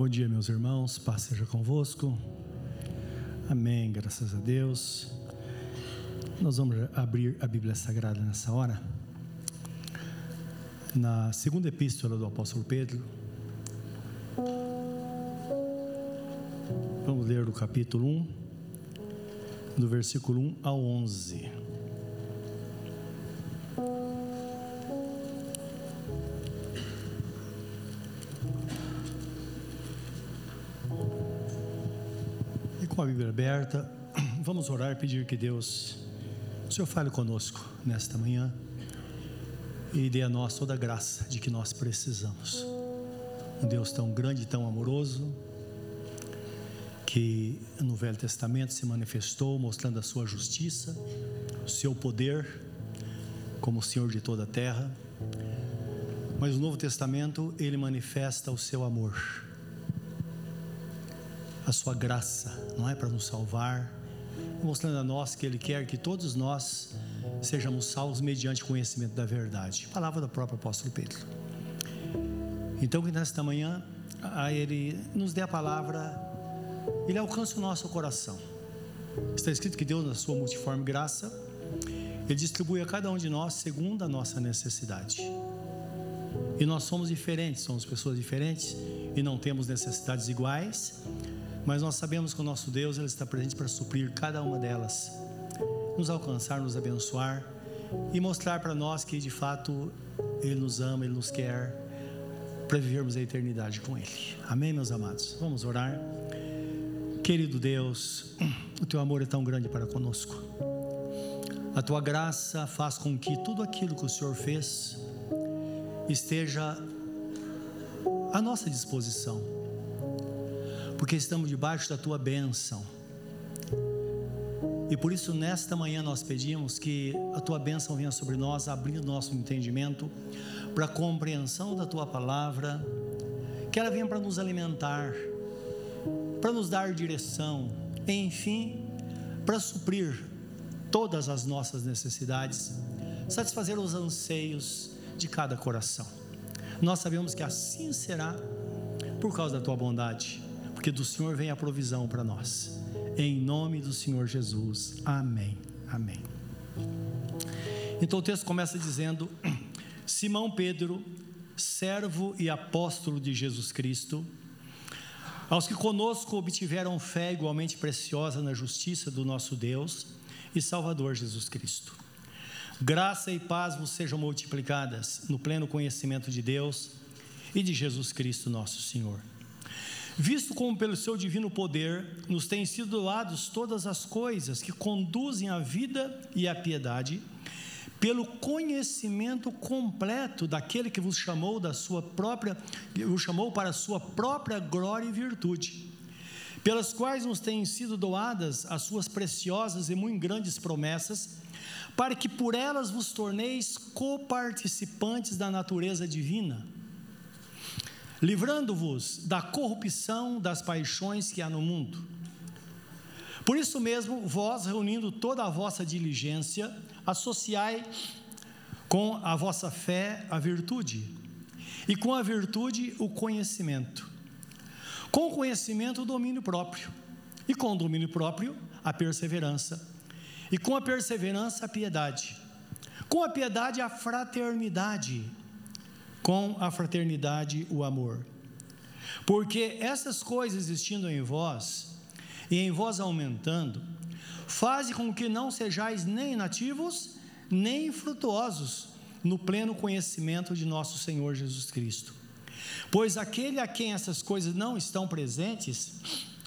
Bom dia, meus irmãos, paz seja convosco. Amém, graças a Deus. Nós vamos abrir a Bíblia Sagrada nessa hora. Na segunda epístola do apóstolo Pedro. Vamos ler do capítulo 1, do versículo 1 ao 11. Aberta, vamos orar e pedir que Deus, o Senhor fale conosco nesta manhã e dê a nós toda a graça de que nós precisamos. Um Deus tão grande e tão amoroso, que no Velho Testamento se manifestou mostrando a sua justiça, o seu poder como Senhor de toda a terra. Mas no Novo Testamento ele manifesta o seu amor a sua graça, não é para nos salvar, mostrando a nós que Ele quer que todos nós sejamos salvos mediante conhecimento da verdade. Palavra do próprio apóstolo Pedro. Então, que nesta manhã Ele nos dê a palavra, Ele alcance o nosso coração. Está escrito que Deus, na sua multiforme graça, Ele distribui a cada um de nós segundo a nossa necessidade. E nós somos diferentes, somos pessoas diferentes e não temos necessidades iguais, mas nós sabemos que o nosso Deus ele está presente para suprir cada uma delas, nos alcançar, nos abençoar e mostrar para nós que de fato Ele nos ama, Ele nos quer para vivermos a eternidade com Ele. Amém, meus amados? Vamos orar. Querido Deus, o Teu amor é tão grande para conosco. A Tua graça faz com que tudo aquilo que o Senhor fez esteja à nossa disposição porque estamos debaixo da tua bênção. E por isso, nesta manhã, nós pedimos que a tua bênção venha sobre nós, abrindo nosso entendimento para a compreensão da tua palavra, que ela venha para nos alimentar, para nos dar direção, enfim, para suprir todas as nossas necessidades, satisfazer os anseios de cada coração. Nós sabemos que assim será por causa da tua bondade porque do Senhor vem a provisão para nós. Em nome do Senhor Jesus. Amém. Amém. Então o texto começa dizendo: Simão Pedro, servo e apóstolo de Jesus Cristo, aos que conosco obtiveram fé igualmente preciosa na justiça do nosso Deus e Salvador Jesus Cristo. Graça e paz vos sejam multiplicadas no pleno conhecimento de Deus e de Jesus Cristo, nosso Senhor visto como pelo seu divino poder nos têm sido doados todas as coisas que conduzem à vida e à piedade, pelo conhecimento completo daquele que vos chamou da sua própria, vos chamou para a sua própria glória e virtude, pelas quais nos têm sido doadas as suas preciosas e muito grandes promessas, para que por elas vos torneis coparticipantes da natureza divina livrando-vos da corrupção das paixões que há no mundo. Por isso mesmo, vós, reunindo toda a vossa diligência, associai com a vossa fé a virtude, e com a virtude o conhecimento, com o conhecimento o domínio próprio, e com o domínio próprio a perseverança, e com a perseverança a piedade, com a piedade a fraternidade, com a fraternidade o amor. Porque essas coisas existindo em vós, e em vós aumentando, fazem com que não sejais nem nativos, nem frutuosos no pleno conhecimento de nosso Senhor Jesus Cristo. Pois aquele a quem essas coisas não estão presentes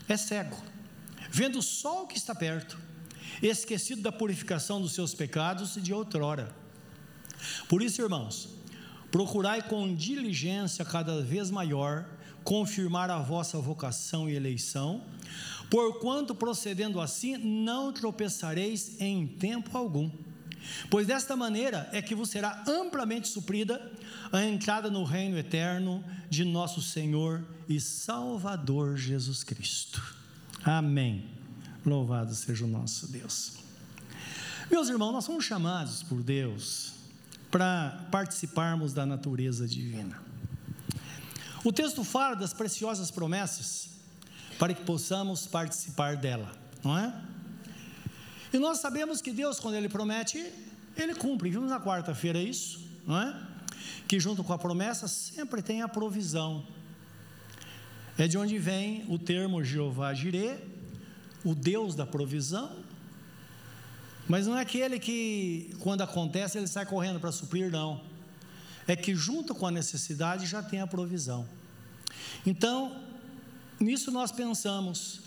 é cego, vendo só o que está perto, esquecido da purificação dos seus pecados de outrora. Por isso, irmãos, Procurai com diligência cada vez maior confirmar a vossa vocação e eleição, porquanto procedendo assim não tropeçareis em tempo algum. Pois desta maneira é que vos será amplamente suprida a entrada no reino eterno de nosso Senhor e Salvador Jesus Cristo. Amém. Louvado seja o nosso Deus. Meus irmãos, nós somos chamados por Deus para participarmos da natureza divina. O texto fala das preciosas promessas para que possamos participar dela, não é? E nós sabemos que Deus, quando Ele promete, Ele cumpre. Vimos na quarta-feira isso, não é? Que junto com a promessa sempre tem a provisão. É de onde vem o termo Jeová Jireh, o Deus da provisão. Mas não é aquele que, quando acontece, ele sai correndo para suprir, não. É que junto com a necessidade já tem a provisão. Então, nisso nós pensamos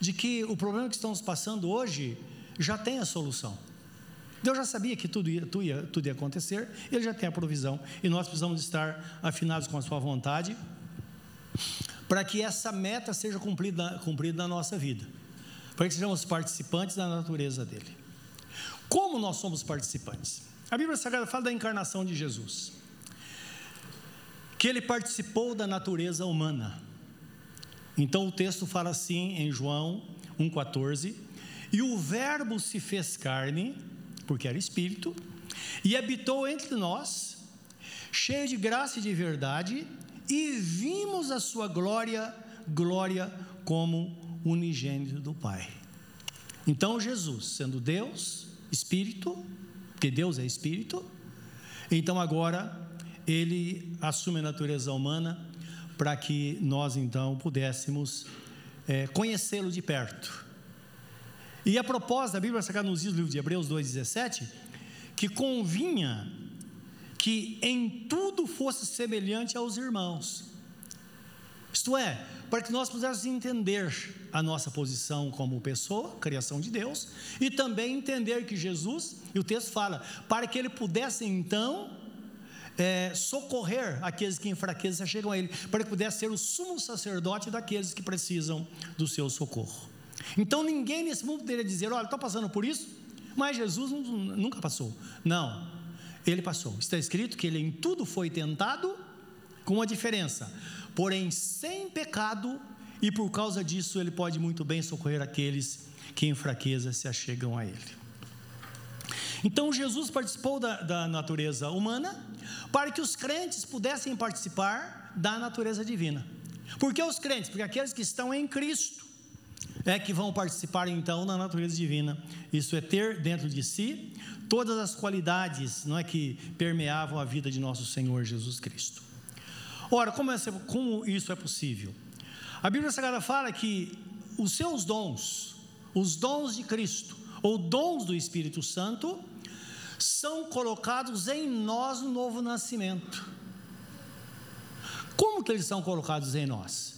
de que o problema que estamos passando hoje já tem a solução. Deus já sabia que tudo ia, tudo ia, tudo ia acontecer, Ele já tem a provisão, e nós precisamos estar afinados com a Sua vontade, para que essa meta seja cumprida, cumprida na nossa vida, para que sejamos participantes da natureza dEle. Como nós somos participantes? A Bíblia Sagrada fala da encarnação de Jesus, que Ele participou da natureza humana. Então o texto fala assim em João 1,14: E o Verbo se fez carne, porque era espírito, e habitou entre nós, cheio de graça e de verdade, e vimos a sua glória, glória como unigênito do Pai. Então Jesus, sendo Deus, espírito, porque Deus é espírito, então agora ele assume a natureza humana para que nós então pudéssemos é, conhecê-lo de perto. E a propósito, a Bíblia Sagrada nos diz no livro de Hebreus 2,17, que convinha que em tudo fosse semelhante aos irmãos. Isto é, para que nós pudéssemos entender a nossa posição como pessoa, criação de Deus, e também entender que Jesus, e o texto fala, para que ele pudesse então é, socorrer aqueles que enfraquecem chegam a Ele, para que pudesse ser o sumo sacerdote daqueles que precisam do seu socorro. Então ninguém nesse mundo poderia dizer: olha, estou passando por isso, mas Jesus nunca passou. Não, ele passou. Está escrito que ele em tudo foi tentado, com uma diferença, porém sem pecado, e por causa disso ele pode muito bem socorrer aqueles que em fraqueza se achegam a ele. Então Jesus participou da, da natureza humana para que os crentes pudessem participar da natureza divina. Por que os crentes? Porque aqueles que estão em Cristo é que vão participar então da natureza divina. Isso é ter dentro de si todas as qualidades, não é que permeavam a vida de nosso Senhor Jesus Cristo. Ora, como, é, como isso é possível? A Bíblia Sagrada fala que os seus dons, os dons de Cristo, ou dons do Espírito Santo, são colocados em nós no novo nascimento. Como que eles são colocados em nós?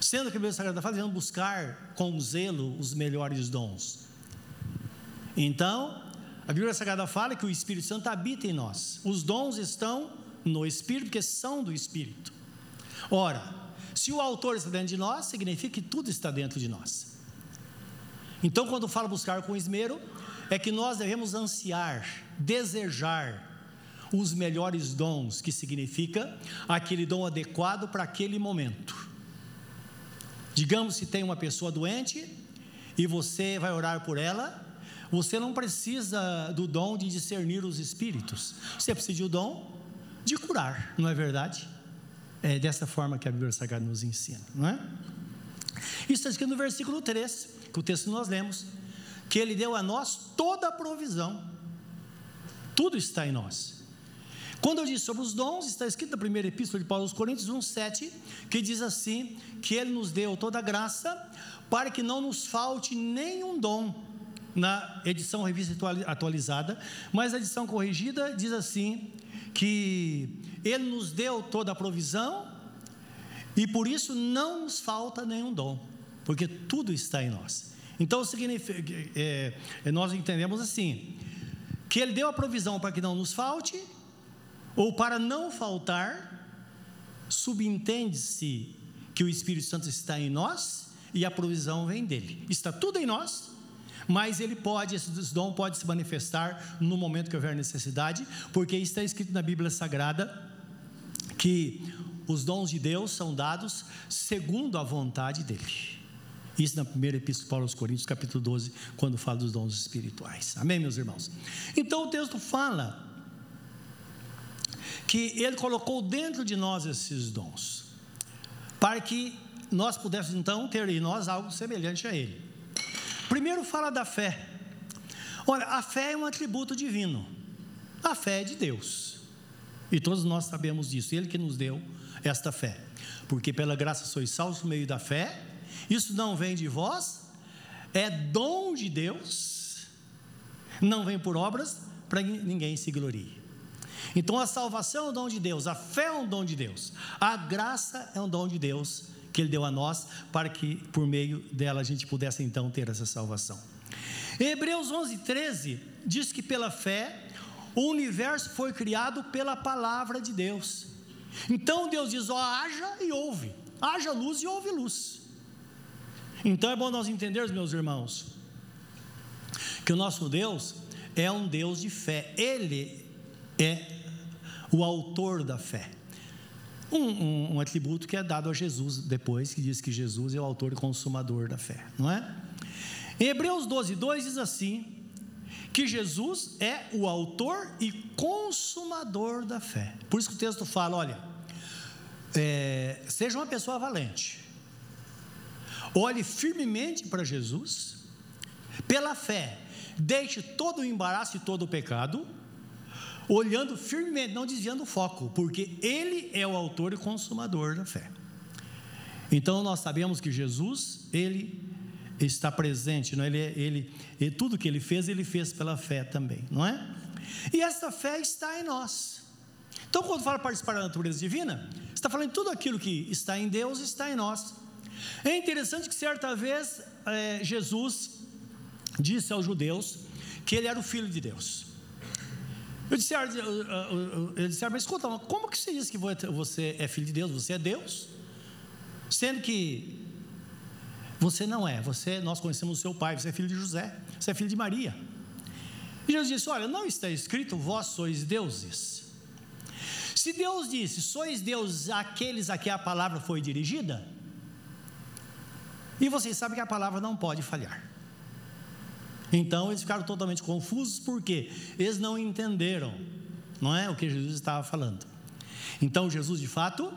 Sendo que a Bíblia Sagrada fala, devemos buscar com zelo os melhores dons. Então, a Bíblia Sagrada fala que o Espírito Santo habita em nós. Os dons estão no Espírito, porque são do Espírito. Ora, se o autor está dentro de nós, significa que tudo está dentro de nós. Então, quando fala buscar com esmero, é que nós devemos ansiar, desejar os melhores dons, que significa aquele dom adequado para aquele momento. Digamos se tem uma pessoa doente e você vai orar por ela, você não precisa do dom de discernir os espíritos, você precisa do dom de curar, não é verdade? É dessa forma que a Bíblia Sagrada nos ensina, não é? Isso está escrito no versículo 3, que o texto nós lemos que Ele deu a nós toda a provisão. Tudo está em nós. Quando eu disse sobre os dons, está escrito na primeira epístola de Paulo aos Coríntios 1,7, que diz assim: que Ele nos deu toda a graça, para que não nos falte nenhum dom. Na edição revista atualizada, mas a edição corrigida diz assim: que Ele nos deu toda a provisão, e por isso não nos falta nenhum dom, porque tudo está em nós. Então, é, é, nós entendemos assim: que Ele deu a provisão para que não nos falte, ou para não faltar, subentende-se que o Espírito Santo está em nós e a provisão vem dele. Está tudo em nós, mas ele pode, esse dom pode se manifestar no momento que houver necessidade, porque está escrito na Bíblia Sagrada que os dons de Deus são dados segundo a vontade dele. Isso na primeira epístola aos Coríntios, capítulo 12, quando fala dos dons espirituais. Amém, meus irmãos? Então o texto fala que Ele colocou dentro de nós esses dons, para que nós pudéssemos então ter em nós algo semelhante a Ele. Primeiro fala da fé. Olha, a fé é um atributo divino. A fé é de Deus. E todos nós sabemos disso. Ele que nos deu esta fé. Porque pela graça sois salvos por meio da fé. Isso não vem de vós, é dom de Deus. Não vem por obras para que ninguém se glorie. Então a salvação é um dom de Deus, a fé é um dom de Deus, a graça é um dom de Deus que Ele deu a nós para que por meio dela a gente pudesse então ter essa salvação. Hebreus 11, 13 diz que pela fé o universo foi criado pela palavra de Deus. Então Deus diz: ó, haja e ouve, haja luz e ouve luz. Então é bom nós entendermos, meus irmãos, que o nosso Deus é um Deus de fé, Ele é o autor da fé. Um, um, um, atributo que é dado a Jesus depois, que diz que Jesus é o autor e consumador da fé, não é? Em Hebreus 12, 2 diz assim: que Jesus é o autor e consumador da fé. Por isso que o texto fala: olha, é, seja uma pessoa valente, olhe firmemente para Jesus, pela fé, deixe todo o embaraço e todo o pecado, olhando firmemente, não desviando o foco, porque Ele é o autor e consumador da fé. Então nós sabemos que Jesus, Ele está presente, não é? ele, ele, ele, tudo que ele fez, ele fez pela fé também, não é? E essa fé está em nós. Então, quando fala participar da natureza divina, está falando tudo aquilo que está em Deus está em nós. É interessante que certa vez é, Jesus disse aos judeus que ele era o filho de Deus. Eu disse, eu disse mas escuta, como que você diz que você é filho de Deus? Você é Deus? Sendo que você não é, você, nós conhecemos o seu pai, você é filho de José, você é filho de Maria. E Jesus disse: Olha, não está escrito, vós sois deuses. Se Deus disse, sois deuses aqueles a quem a palavra foi dirigida, e vocês sabem que a palavra não pode falhar. Então eles ficaram totalmente confusos porque eles não entenderam, não é o que Jesus estava falando. Então Jesus de fato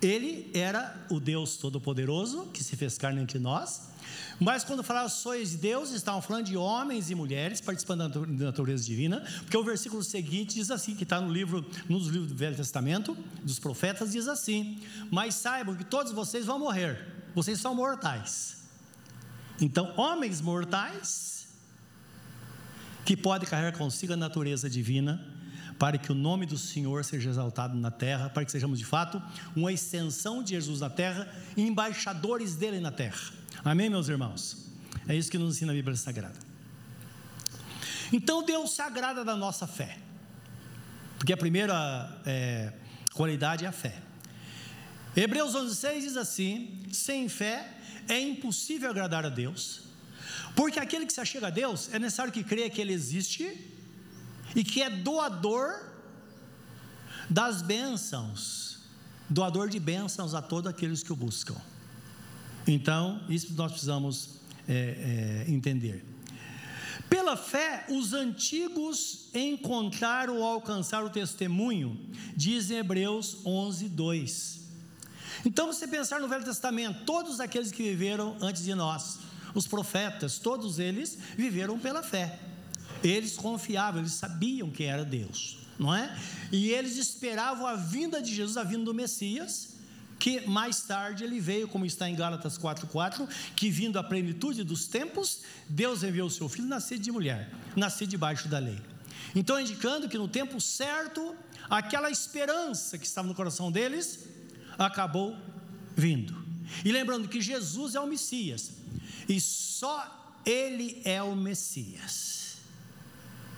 ele era o Deus Todo-Poderoso que se fez carne entre nós. Mas quando falava sois Deus, estavam falando de homens e mulheres participando da natureza divina, porque o versículo seguinte diz assim, que está no livro, nos livros do Velho Testamento, dos profetas, diz assim: Mas saibam que todos vocês vão morrer, vocês são mortais. Então, homens mortais que podem carregar consigo a natureza divina, para que o nome do Senhor seja exaltado na terra, para que sejamos de fato uma extensão de Jesus na terra e embaixadores dele na terra. Amém, meus irmãos? É isso que nos ensina a Bíblia Sagrada. Então, Deus se agrada da nossa fé, porque a primeira é, qualidade é a fé. Hebreus 11,6 diz assim: sem fé é impossível agradar a Deus, porque aquele que se achega a Deus é necessário que creia que Ele existe e que é doador das bênçãos, doador de bênçãos a todos aqueles que o buscam. Então, isso nós precisamos é, é, entender. Pela fé, os antigos encontraram ou alcançaram o testemunho, diz em Hebreus 11, 2. Então, você pensar no Velho Testamento, todos aqueles que viveram antes de nós, os profetas, todos eles viveram pela fé. Eles confiavam, eles sabiam que era Deus, não é? E eles esperavam a vinda de Jesus, a vinda do Messias, que mais tarde ele veio, como está em Gálatas 4:4, que vindo à plenitude dos tempos, Deus enviou o seu filho nascido de mulher, nascido debaixo da lei. Então, indicando que no tempo certo, aquela esperança que estava no coração deles acabou vindo. E lembrando que Jesus é o Messias, e só ele é o Messias.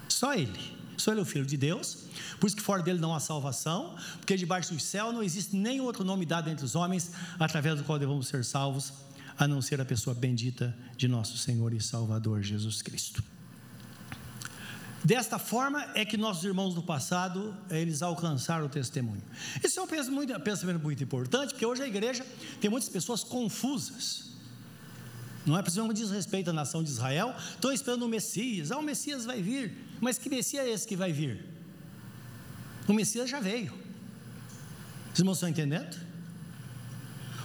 Só Ele. Só Ele é o Filho de Deus. Por isso que fora dele não há salvação, porque debaixo do céu não existe nenhum outro nome dado entre os homens através do qual devemos ser salvos, a não ser a pessoa bendita de nosso Senhor e Salvador Jesus Cristo. Desta forma é que nossos irmãos do passado, eles alcançaram o testemunho. Esse é um pensamento muito, pensamento muito importante, porque hoje a igreja tem muitas pessoas confusas. Não é preciso diz respeito à nação de Israel, estão esperando o Messias, ah, o Messias vai vir. Mas que Messias é esse que vai vir? O Messias já veio. Os irmãos estão entendendo?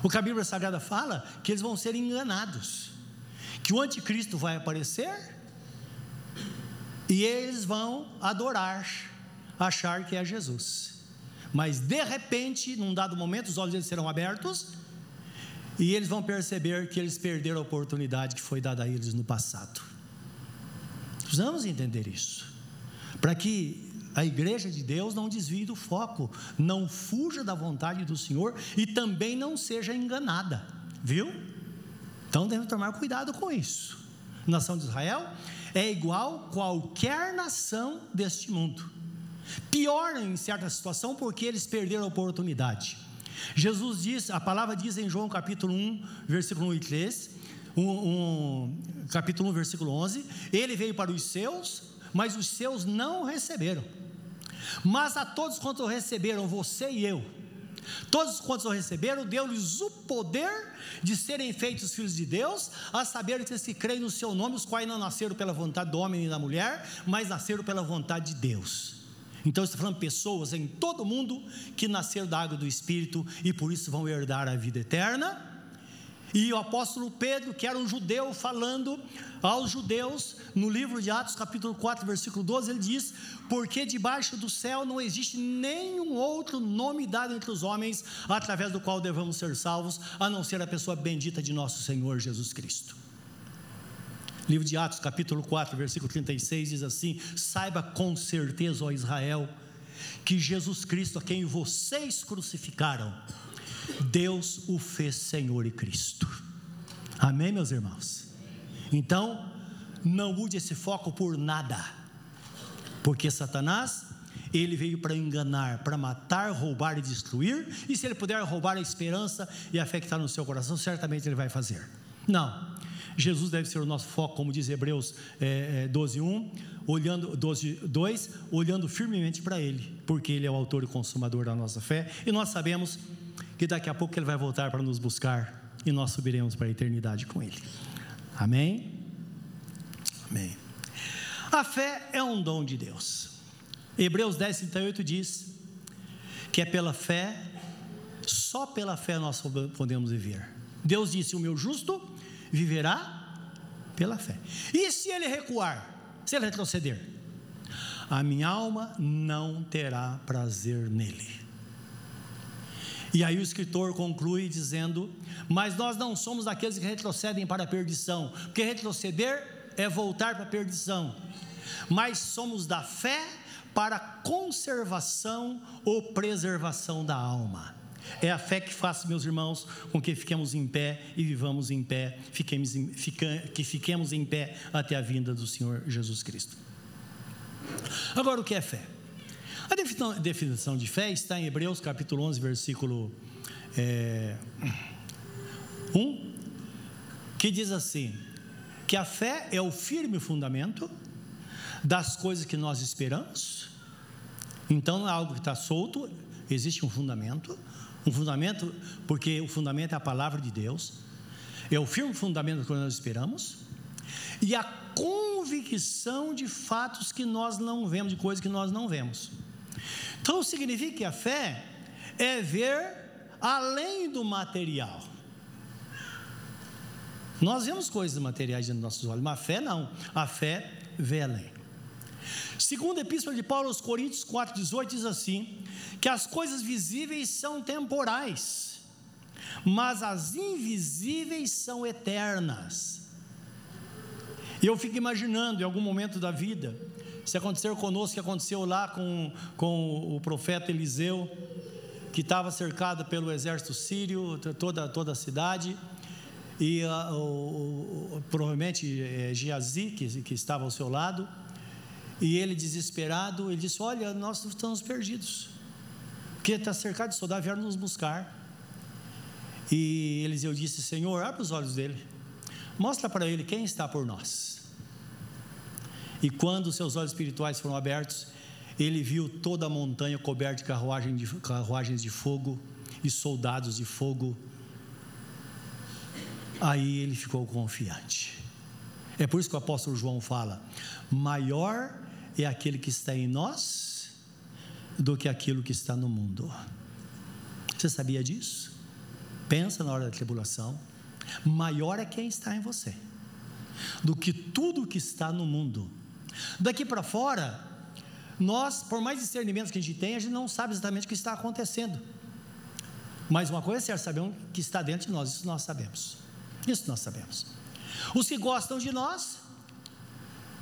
O que a Bíblia Sagrada fala que eles vão ser enganados, que o anticristo vai aparecer e eles vão adorar, achar que é Jesus. Mas de repente, num dado momento, os olhos deles serão abertos e eles vão perceber que eles perderam a oportunidade que foi dada a eles no passado. Precisamos entender isso, para que a igreja de Deus não desvie do foco, não fuja da vontade do Senhor e também não seja enganada, viu? Então devemos tomar cuidado com isso. A nação de Israel é igual qualquer nação deste mundo. Pior em certa situação porque eles perderam a oportunidade. Jesus diz, a palavra diz em João capítulo 1, versículo 1 e 3, um, um, capítulo 1, versículo 11: Ele veio para os seus, mas os seus não receberam. Mas a todos quantos receberam, você e eu, todos quantos o receberam, deu-lhes o poder de serem feitos filhos de Deus, a saber que se creem no seu nome, os quais não nasceram pela vontade do homem e da mulher, mas nasceram pela vontade de Deus. Então está falando pessoas em todo mundo que nasceram da água do Espírito e por isso vão herdar a vida eterna. E o apóstolo Pedro, que era um judeu, falando aos judeus, no livro de Atos, capítulo 4, versículo 12, ele diz: Porque debaixo do céu não existe nenhum outro nome dado entre os homens, através do qual devemos ser salvos, a não ser a pessoa bendita de nosso Senhor Jesus Cristo. Livro de Atos, capítulo 4, versículo 36 diz assim: Saiba com certeza, ó Israel, que Jesus Cristo, a quem vocês crucificaram, Deus o fez Senhor e Cristo. Amém, meus irmãos? Então, não mude esse foco por nada, porque Satanás, ele veio para enganar, para matar, roubar e destruir, e se ele puder roubar a esperança e a fé que está no seu coração, certamente ele vai fazer. Não, Jesus deve ser o nosso foco, como diz Hebreus é, é, 12, 1, olhando, 12, 2, olhando firmemente para Ele, porque Ele é o autor e consumador da nossa fé, e nós sabemos que daqui a pouco Ele vai voltar para nos buscar e nós subiremos para a eternidade com Ele. Amém? Amém. A fé é um dom de Deus. Hebreus 10, 38 diz que é pela fé, só pela fé nós podemos viver. Deus disse: O meu justo viverá pela fé. E se ele recuar, se ele retroceder, a minha alma não terá prazer nele. E aí o escritor conclui dizendo: Mas nós não somos aqueles que retrocedem para a perdição, porque retroceder é voltar para a perdição, mas somos da fé para conservação ou preservação da alma. É a fé que faz, meus irmãos, com que fiquemos em pé e vivamos em pé, fiquemos em, fica, que fiquemos em pé até a vinda do Senhor Jesus Cristo. Agora, o que é fé? A definição de fé está em Hebreus capítulo 11, versículo é, 1, que diz assim: que a fé é o firme fundamento das coisas que nós esperamos. Então não é algo que está solto, existe um fundamento. Um fundamento, porque o fundamento é a palavra de Deus, é o firme fundamento que nós esperamos, e a convicção de fatos que nós não vemos, de coisas que nós não vemos. Então significa que a fé é ver além do material. Nós vemos coisas materiais diante dos nossos olhos, mas a fé não. A fé vê além. Segundo a Epístola de Paulo aos Coríntios 4,18 diz assim: que as coisas visíveis são temporais, mas as invisíveis são eternas. E eu fico imaginando, em algum momento da vida, se acontecer conosco, que aconteceu lá com, com o profeta Eliseu, que estava cercado pelo exército sírio, toda, toda a cidade, e uh, o, o, provavelmente é, Geazi, que, que estava ao seu lado, e ele, desesperado, ele disse: Olha, nós estamos perdidos, porque está cercado de soldados, vieram nos buscar. E Eliseu disse: Senhor, abre os olhos dele, mostra para ele quem está por nós. E quando seus olhos espirituais foram abertos, ele viu toda a montanha coberta de, carruagem de carruagens de fogo e soldados de fogo. Aí ele ficou confiante. É por isso que o apóstolo João fala: maior é aquele que está em nós do que aquilo que está no mundo. Você sabia disso? Pensa na hora da tribulação. Maior é quem está em você do que tudo que está no mundo. Daqui para fora, nós, por mais discernimentos que a gente tem, a gente não sabe exatamente o que está acontecendo. Mas uma coisa é certa, sabemos que está dentro de nós, isso nós sabemos. Isso nós sabemos. Os que gostam de nós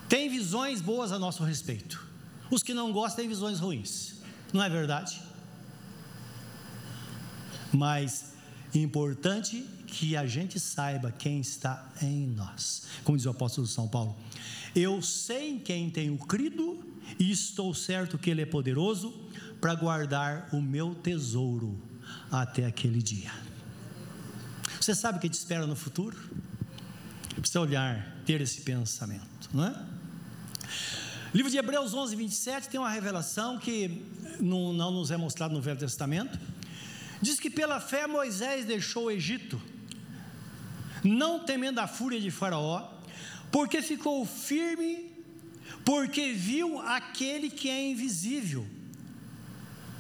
têm visões boas a nosso respeito. Os que não gostam têm visões ruins. Não é verdade? Mas importante que a gente saiba quem está em nós. Como diz o apóstolo São Paulo: Eu sei em quem tenho crido e estou certo que Ele é poderoso para guardar o meu tesouro até aquele dia. Você sabe o que te espera no futuro? Precisa olhar, ter esse pensamento, não é? Livro de Hebreus 11, 27 tem uma revelação que não, não nos é mostrado no Velho Testamento. Diz que pela fé Moisés deixou o Egito, não temendo a fúria de Faraó, porque ficou firme, porque viu aquele que é invisível.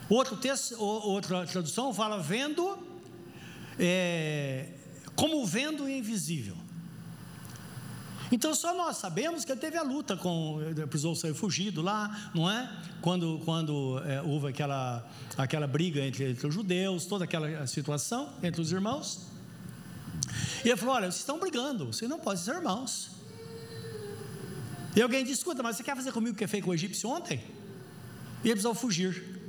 Outro texto, outra tradução fala vendo, é, como vendo o invisível. Então só nós sabemos que ele teve a luta com, precisou ser fugido lá, não é? Quando, quando é, houve aquela, aquela briga entre, entre os judeus, toda aquela situação entre os irmãos. E ele falou: Olha, vocês estão brigando, vocês não podem ser irmãos. E alguém disse: Escuta, mas você quer fazer comigo o que fez com o egípcio ontem? E ele precisou fugir,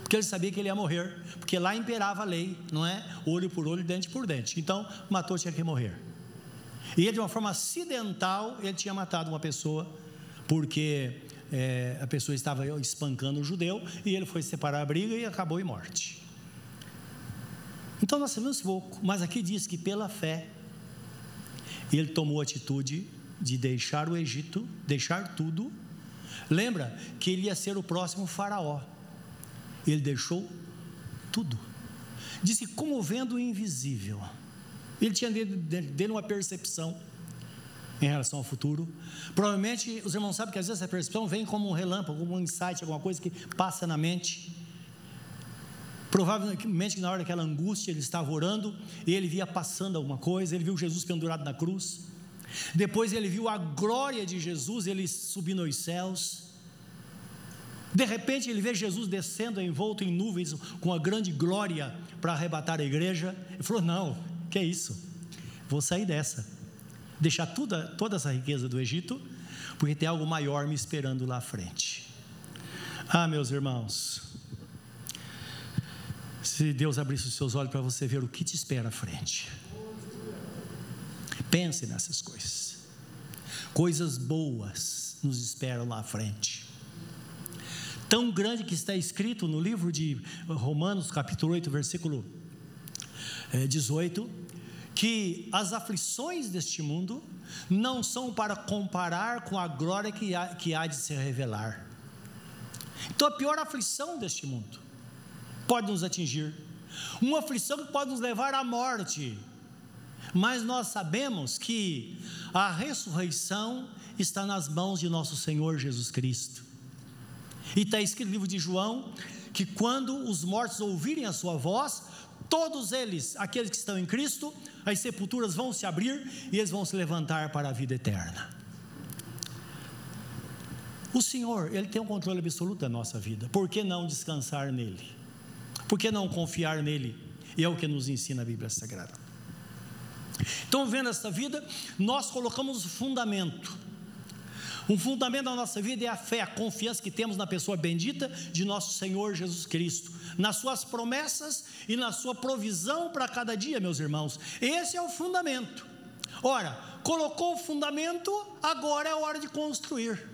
porque ele sabia que ele ia morrer, porque lá imperava a lei, não é? Olho por olho, dente por dente. Então, matou, tinha que morrer. E de uma forma acidental, ele tinha matado uma pessoa, porque é, a pessoa estava espancando o judeu, e ele foi separar a briga e acabou em morte. Então nós sabemos pouco, mas aqui diz que pela fé, ele tomou a atitude de deixar o Egito, deixar tudo. Lembra que ele ia ser o próximo faraó. Ele deixou tudo. Disse como vendo o invisível. Ele tinha dele uma percepção em relação ao futuro. Provavelmente os irmãos sabem que às vezes essa percepção vem como um relâmpago, como um insight, alguma coisa que passa na mente. Provavelmente na hora daquela angústia ele estava orando e ele via passando alguma coisa, ele viu Jesus pendurado na cruz. Depois ele viu a glória de Jesus, ele subindo aos céus. De repente ele vê Jesus descendo envolto em nuvens com a grande glória para arrebatar a igreja. Ele falou: Não, que é isso? Vou sair dessa, deixar toda, toda essa riqueza do Egito, porque tem algo maior me esperando lá à frente. Ah, meus irmãos, se Deus abrisse os seus olhos para você ver o que te espera à frente, pense nessas coisas, coisas boas nos esperam lá à frente. Tão grande que está escrito no livro de Romanos, capítulo 8, versículo 18, eh, que as aflições deste mundo não são para comparar com a glória que há, que há de se revelar. Então, a pior aflição deste mundo pode nos atingir, uma aflição que pode nos levar à morte, mas nós sabemos que a ressurreição está nas mãos de nosso Senhor Jesus Cristo. E está escrito no livro de João que quando os mortos ouvirem a sua voz, todos eles, aqueles que estão em Cristo, as sepulturas vão se abrir e eles vão se levantar para a vida eterna. O Senhor, Ele tem o um controle absoluto da nossa vida, por que não descansar nele? Por que não confiar nele? E é o que nos ensina a Bíblia Sagrada. Então, vendo esta vida, nós colocamos o fundamento um fundamento da nossa vida é a fé, a confiança que temos na pessoa bendita de nosso Senhor Jesus Cristo, nas suas promessas e na sua provisão para cada dia, meus irmãos. Esse é o fundamento. Ora, colocou o fundamento, agora é hora de construir.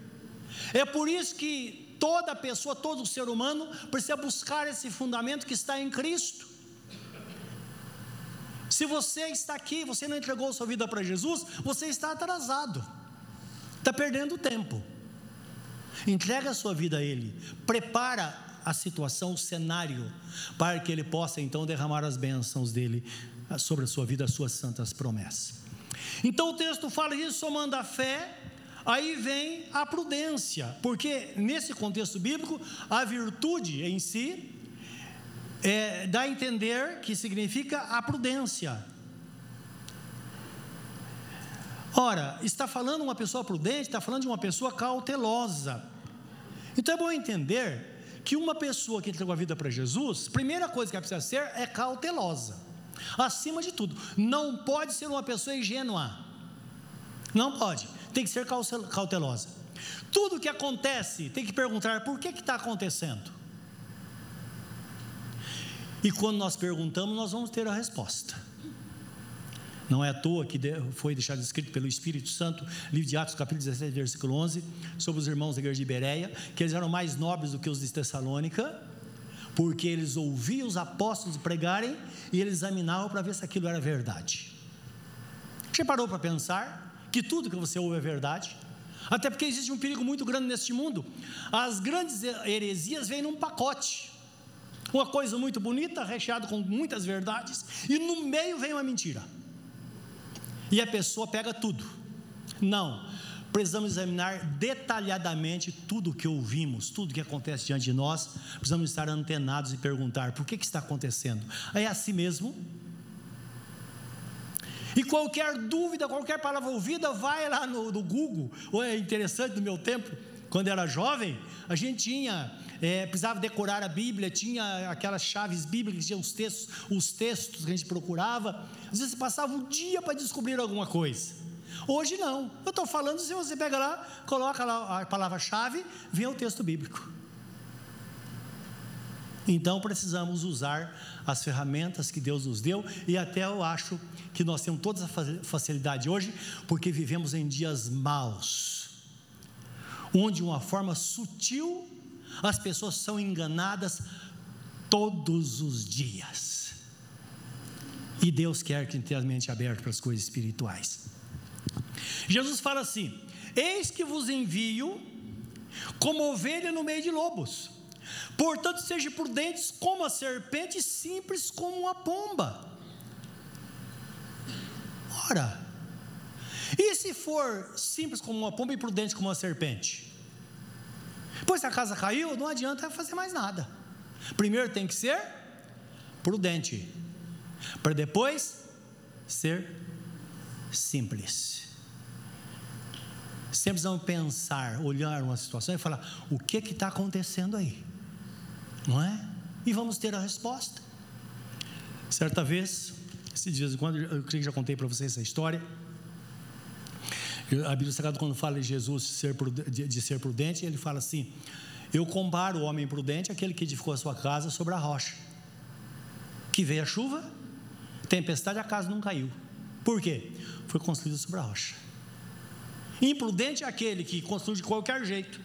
É por isso que toda pessoa, todo ser humano precisa buscar esse fundamento que está em Cristo. Se você está aqui, você não entregou sua vida para Jesus, você está atrasado. Está perdendo tempo. Entrega a sua vida a Ele. Prepara a situação, o cenário, para que Ele possa então derramar as bênçãos dele sobre a sua vida, as suas santas promessas. Então o texto fala isso, somando a fé, aí vem a prudência, porque nesse contexto bíblico, a virtude em si é, dá a entender que significa a prudência. Ora, está falando uma pessoa prudente, está falando de uma pessoa cautelosa. Então é bom entender que uma pessoa que entregou a vida para Jesus, primeira coisa que ela precisa ser é cautelosa. Acima de tudo, não pode ser uma pessoa ingênua. Não pode, tem que ser cautelosa. Tudo que acontece, tem que perguntar por que está acontecendo. E quando nós perguntamos, nós vamos ter a resposta. Não é à toa que foi deixado escrito pelo Espírito Santo, livro de Atos, capítulo 17, versículo 11, sobre os irmãos da igreja de Bereia, que eles eram mais nobres do que os de Tessalônica, porque eles ouviam os apóstolos pregarem e eles examinavam para ver se aquilo era verdade. Você parou para pensar que tudo que você ouve é verdade? Até porque existe um perigo muito grande neste mundo. As grandes heresias vêm num pacote. Uma coisa muito bonita, recheada com muitas verdades, e no meio vem uma mentira e a pessoa pega tudo. Não, precisamos examinar detalhadamente tudo o que ouvimos, tudo que acontece diante de nós. Precisamos estar antenados e perguntar: por que, que está acontecendo? É assim mesmo? E qualquer dúvida, qualquer palavra ouvida, vai lá no, no Google. Ou é interessante no meu tempo, quando era jovem, a gente tinha é, precisava decorar a Bíblia, tinha aquelas chaves bíblicas, tinha os textos, os textos que a gente procurava. Às vezes passava um dia para descobrir alguma coisa. Hoje não. Eu estou falando, se você pega lá, coloca lá a palavra-chave, vem o texto bíblico. Então precisamos usar as ferramentas que Deus nos deu, e até eu acho que nós temos toda essa facilidade hoje, porque vivemos em dias maus, onde de uma forma sutil as pessoas são enganadas todos os dias. E Deus quer que tenha a mente aberta para as coisas espirituais. Jesus fala assim: Eis que vos envio como ovelha no meio de lobos. Portanto, sejam prudentes como a serpente simples como uma pomba. Ora, e se for simples como uma pomba e prudente como uma serpente? Depois que a casa caiu, não adianta fazer mais nada. Primeiro tem que ser prudente, para depois ser simples. Sempre precisamos pensar, olhar uma situação e falar: o que está acontecendo aí? Não é? E vamos ter a resposta. Certa vez, esses dias, quando eu creio que já contei para vocês essa história. A Bíblia Sagrada, quando fala de Jesus de ser prudente, ele fala assim: Eu comparo o homem prudente àquele que edificou a sua casa sobre a rocha. Que veio a chuva, tempestade, a casa não caiu. Por quê? Foi construída sobre a rocha. Imprudente é aquele que construiu de qualquer jeito.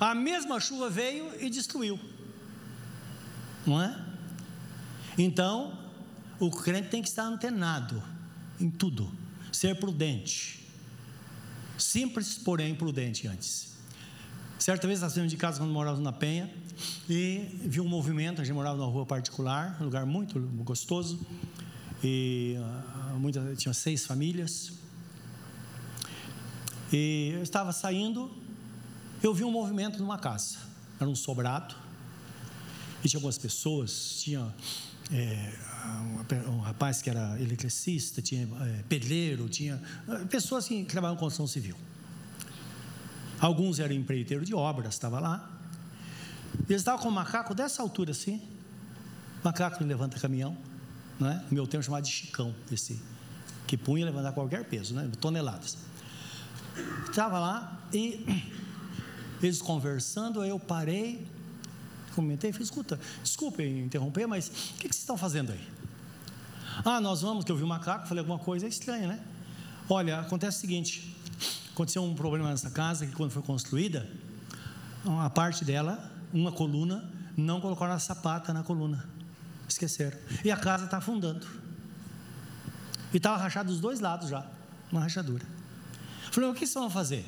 A mesma chuva veio e destruiu. Não é? Então, o crente tem que estar antenado em tudo, ser prudente. Simples, porém prudente antes. Certa vez, nós saímos de casa quando morávamos na Penha e vi um movimento. A gente morava numa rua particular, um lugar muito gostoso. E uh, muita, tinha seis famílias. E eu estava saindo, eu vi um movimento numa casa. Era um sobrado. E tinha algumas pessoas, tinha é, um, rapaz que era eletricista, tinha é, pedreiro, tinha é, pessoas que trabalhavam com construção civil. Alguns eram empreiteiros de obras, estava lá. Eles estavam com um macaco dessa altura assim. Macaco que levanta caminhão, não é? No meu tempo chamado de chicão, esse que punha levantar qualquer peso, né? toneladas. Estava lá e eles conversando, aí eu parei, comentei, falei, escuta, desculpe interromper, mas o que, que vocês estão fazendo aí? Ah, nós vamos, que eu vi um macaco, falei alguma coisa estranha, né? Olha, acontece o seguinte, aconteceu um problema nessa casa, que quando foi construída, uma parte dela, uma coluna, não colocaram a sapata na coluna, esqueceram, e a casa está afundando, e estava rachado dos dois lados já, uma rachadura. Falei, o que vocês vão fazer?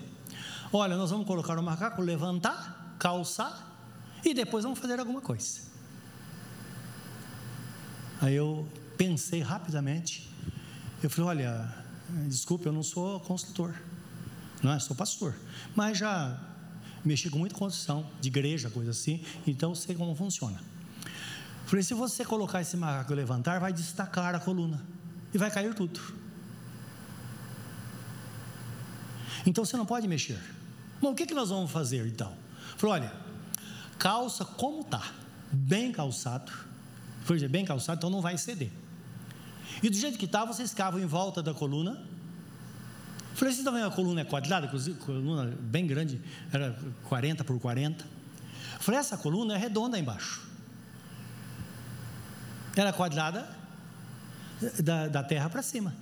Olha, nós vamos colocar o macaco, levantar, calçar e depois vamos fazer alguma coisa. Aí eu pensei rapidamente, eu falei, olha, desculpe, eu não sou consultor, não é? Sou pastor, mas já mexi com muita construção de igreja, coisa assim, então sei como funciona. Falei, se você colocar esse macaco e levantar, vai destacar a coluna e vai cair tudo. Então você não pode mexer. Bom, o que, que nós vamos fazer então? Falei, olha, calça como está, bem calçado. Falei, bem calçado, então não vai ceder. E do jeito que está, vocês cavam em volta da coluna. Falei, vocês estão vendo a coluna é quadrada, coluna bem grande, era 40 por 40. Falei, essa coluna é redonda embaixo. Ela é quadrada da, da terra para cima.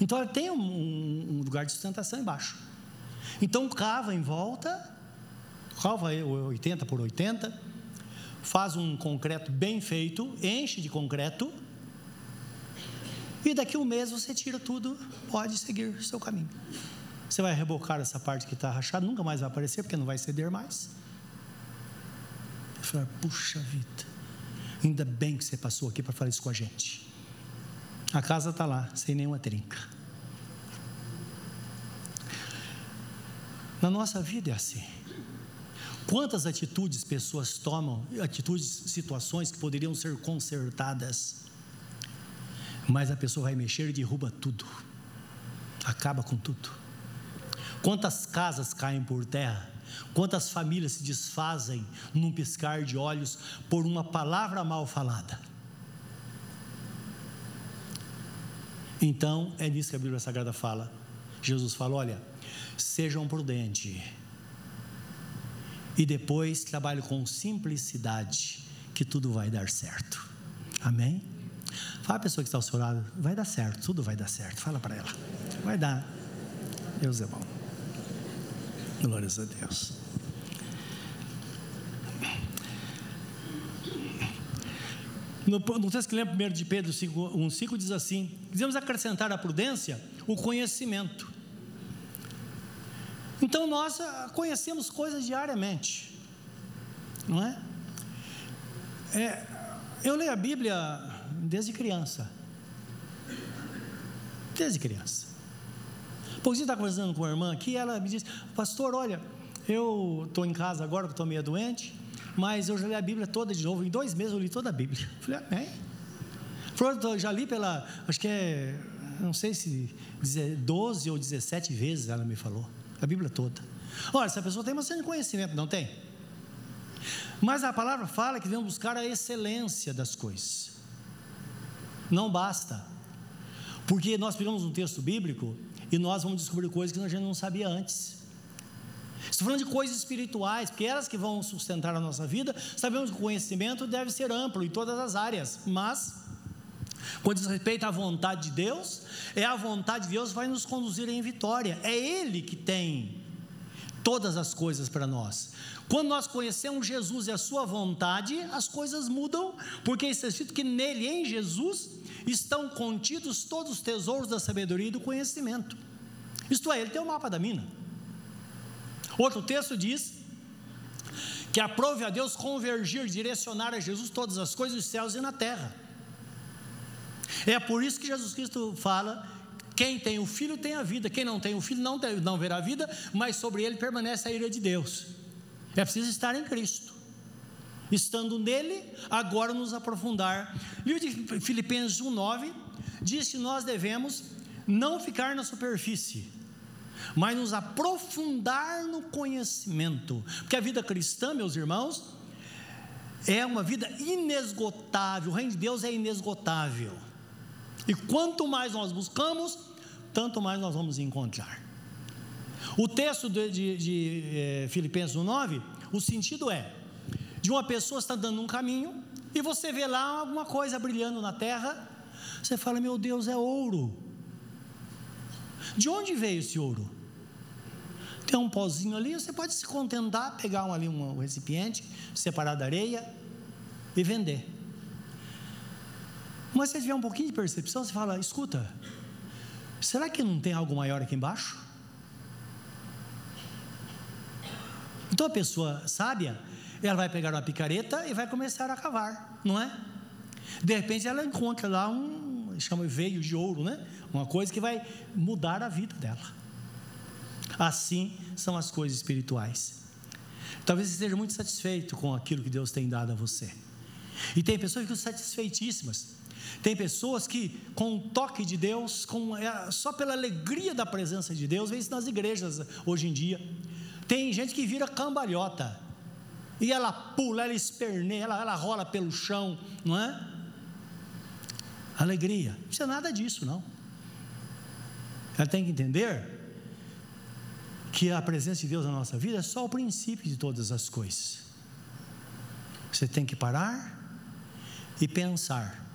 Então ela tem um, um, lugar de sustentação embaixo. Então cava em volta, cava 80 por 80, faz um concreto bem feito, enche de concreto, e daqui um mês você tira tudo, pode seguir o seu caminho. Você vai rebocar essa parte que está rachada, nunca mais vai aparecer, porque não vai ceder mais. Eu falei, puxa vida, ainda bem que você passou aqui para falar isso com a gente. A casa está lá, sem nenhuma trinca. Na nossa vida é assim. Quantas atitudes pessoas tomam, atitudes, situações que poderiam ser consertadas, mas a pessoa vai mexer e derruba tudo, acaba com tudo. Quantas casas caem por terra, quantas famílias se desfazem num piscar de olhos por uma palavra mal falada. Então, é nisso que a Bíblia Sagrada fala. Jesus fala: olha, sejam prudentes. E depois trabalhe com simplicidade, que tudo vai dar certo. Amém? Fala a pessoa que está ao seu lado, vai dar certo, tudo vai dar certo. Fala para ela, vai dar. Deus é bom. Glórias a Deus. No, no texto que lembra primeiro de Pedro 1,5 diz assim: Dizemos acrescentar à prudência o conhecimento. Então nós ah, conhecemos coisas diariamente, não é? é eu leio a Bíblia desde criança. Desde criança. Você está conversando com a irmã aqui, ela me disse, pastor, olha, eu estou em casa agora, porque estou meio doente, mas eu já li a Bíblia toda de novo. Em dois meses eu li toda a Bíblia. Falei, amém. Falei, já li pela, acho que é, não sei se 12 ou 17 vezes ela me falou. A Bíblia toda. Olha, essa pessoa tem bastante conhecimento, não tem? Mas a palavra fala que devemos buscar a excelência das coisas. Não basta. Porque nós pegamos um texto bíblico e nós vamos descobrir coisas que a gente não sabia antes. Estou falando de coisas espirituais, porque elas que vão sustentar a nossa vida. Sabemos que o conhecimento deve ser amplo em todas as áreas, mas quando diz respeito à vontade de Deus, é a vontade de Deus que vai nos conduzir em vitória. É Ele que tem todas as coisas para nós. Quando nós conhecemos Jesus e a Sua vontade, as coisas mudam, porque está escrito que nele, em Jesus, estão contidos todos os tesouros da sabedoria e do conhecimento. Isto é, ele tem o mapa da mina. Outro texto diz que aprove a Deus convergir, direcionar a Jesus todas as coisas dos céus e na terra. É por isso que Jesus Cristo fala: quem tem o filho tem a vida, quem não tem o filho não, deve, não verá a vida, mas sobre ele permanece a ira de Deus. É preciso estar em Cristo. Estando nele, agora nos aprofundar. Livro de Filipenses 1,9 diz que nós devemos não ficar na superfície, mas nos aprofundar no conhecimento. Porque a vida cristã, meus irmãos, é uma vida inesgotável. O reino de Deus é inesgotável. E quanto mais nós buscamos, tanto mais nós vamos encontrar. O texto de, de, de é, Filipenses 9, o sentido é: de uma pessoa está dando um caminho e você vê lá alguma coisa brilhando na terra, você fala, meu Deus, é ouro. De onde veio esse ouro? Tem um pozinho ali, você pode se contentar, pegar um, ali um, um recipiente, separar da areia e vender. Mas se tiver um pouquinho de percepção, você fala: escuta, será que não tem algo maior aqui embaixo? Então a pessoa sábia, ela vai pegar uma picareta e vai começar a cavar, não é? De repente ela encontra lá um, chama veio de ouro, né? Uma coisa que vai mudar a vida dela. Assim são as coisas espirituais. Talvez você esteja muito satisfeito com aquilo que Deus tem dado a você. E tem pessoas que estão satisfeitíssimas. Tem pessoas que, com o toque de Deus, com, é, só pela alegria da presença de Deus, vê isso nas igrejas hoje em dia. Tem gente que vira cambalhota. E ela pula, ela esperneia, ela, ela rola pelo chão, não é? Alegria. Não precisa nada disso, não. Ela tem que entender que a presença de Deus na nossa vida é só o princípio de todas as coisas. Você tem que parar e pensar.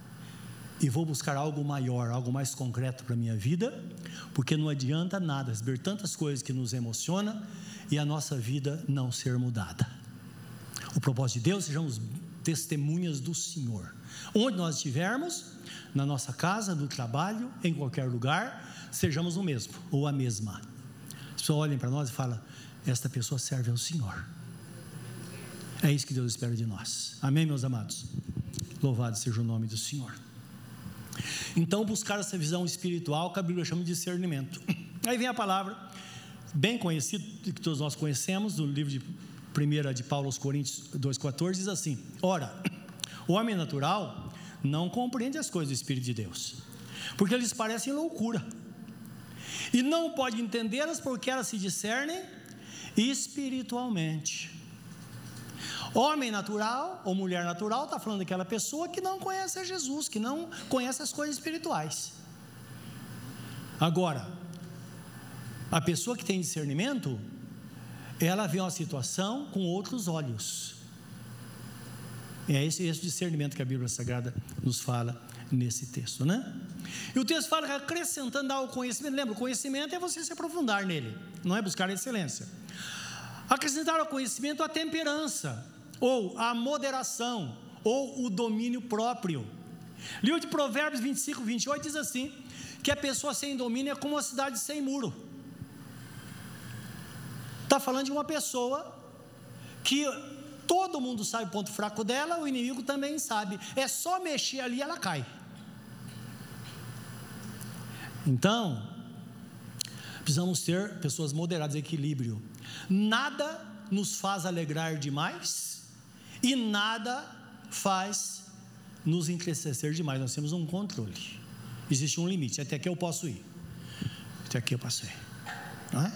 E vou buscar algo maior, algo mais concreto para a minha vida, porque não adianta nada ver tantas coisas que nos emocionam e a nossa vida não ser mudada. O propósito de Deus, sejamos testemunhas do Senhor. Onde nós estivermos, na nossa casa, no trabalho, em qualquer lugar, sejamos o mesmo ou a mesma pessoas olhem para nós e falam: esta pessoa serve ao Senhor. É isso que Deus espera de nós. Amém, meus amados? Louvado seja o nome do Senhor. Então, buscar essa visão espiritual que a Bíblia chama de discernimento. Aí vem a palavra, bem conhecida, que todos nós conhecemos, do livro de 1 de Paulo aos Coríntios 2,14, diz assim: Ora, o homem natural não compreende as coisas do Espírito de Deus, porque eles parecem loucura e não pode entendê-las porque elas se discernem espiritualmente. Homem natural ou mulher natural está falando daquela pessoa que não conhece a Jesus, que não conhece as coisas espirituais. Agora, a pessoa que tem discernimento, ela vê uma situação com outros olhos. É esse, esse discernimento que a Bíblia Sagrada nos fala nesse texto, né? E o texto fala acrescentando ao conhecimento, lembra, o conhecimento é você se aprofundar nele, não é buscar excelência. Acrescentar ao conhecimento a temperança, ou a moderação, ou o domínio próprio. Livro de Provérbios 25, 28 diz assim: que a pessoa sem domínio é como uma cidade sem muro. Está falando de uma pessoa que todo mundo sabe o ponto fraco dela, o inimigo também sabe. É só mexer ali ela cai. Então, precisamos ter pessoas moderadas, equilíbrio. Nada nos faz alegrar demais e nada faz nos entristecer demais. Nós temos um controle. Existe um limite. Até aqui eu posso ir. Até aqui eu posso ir. Não é?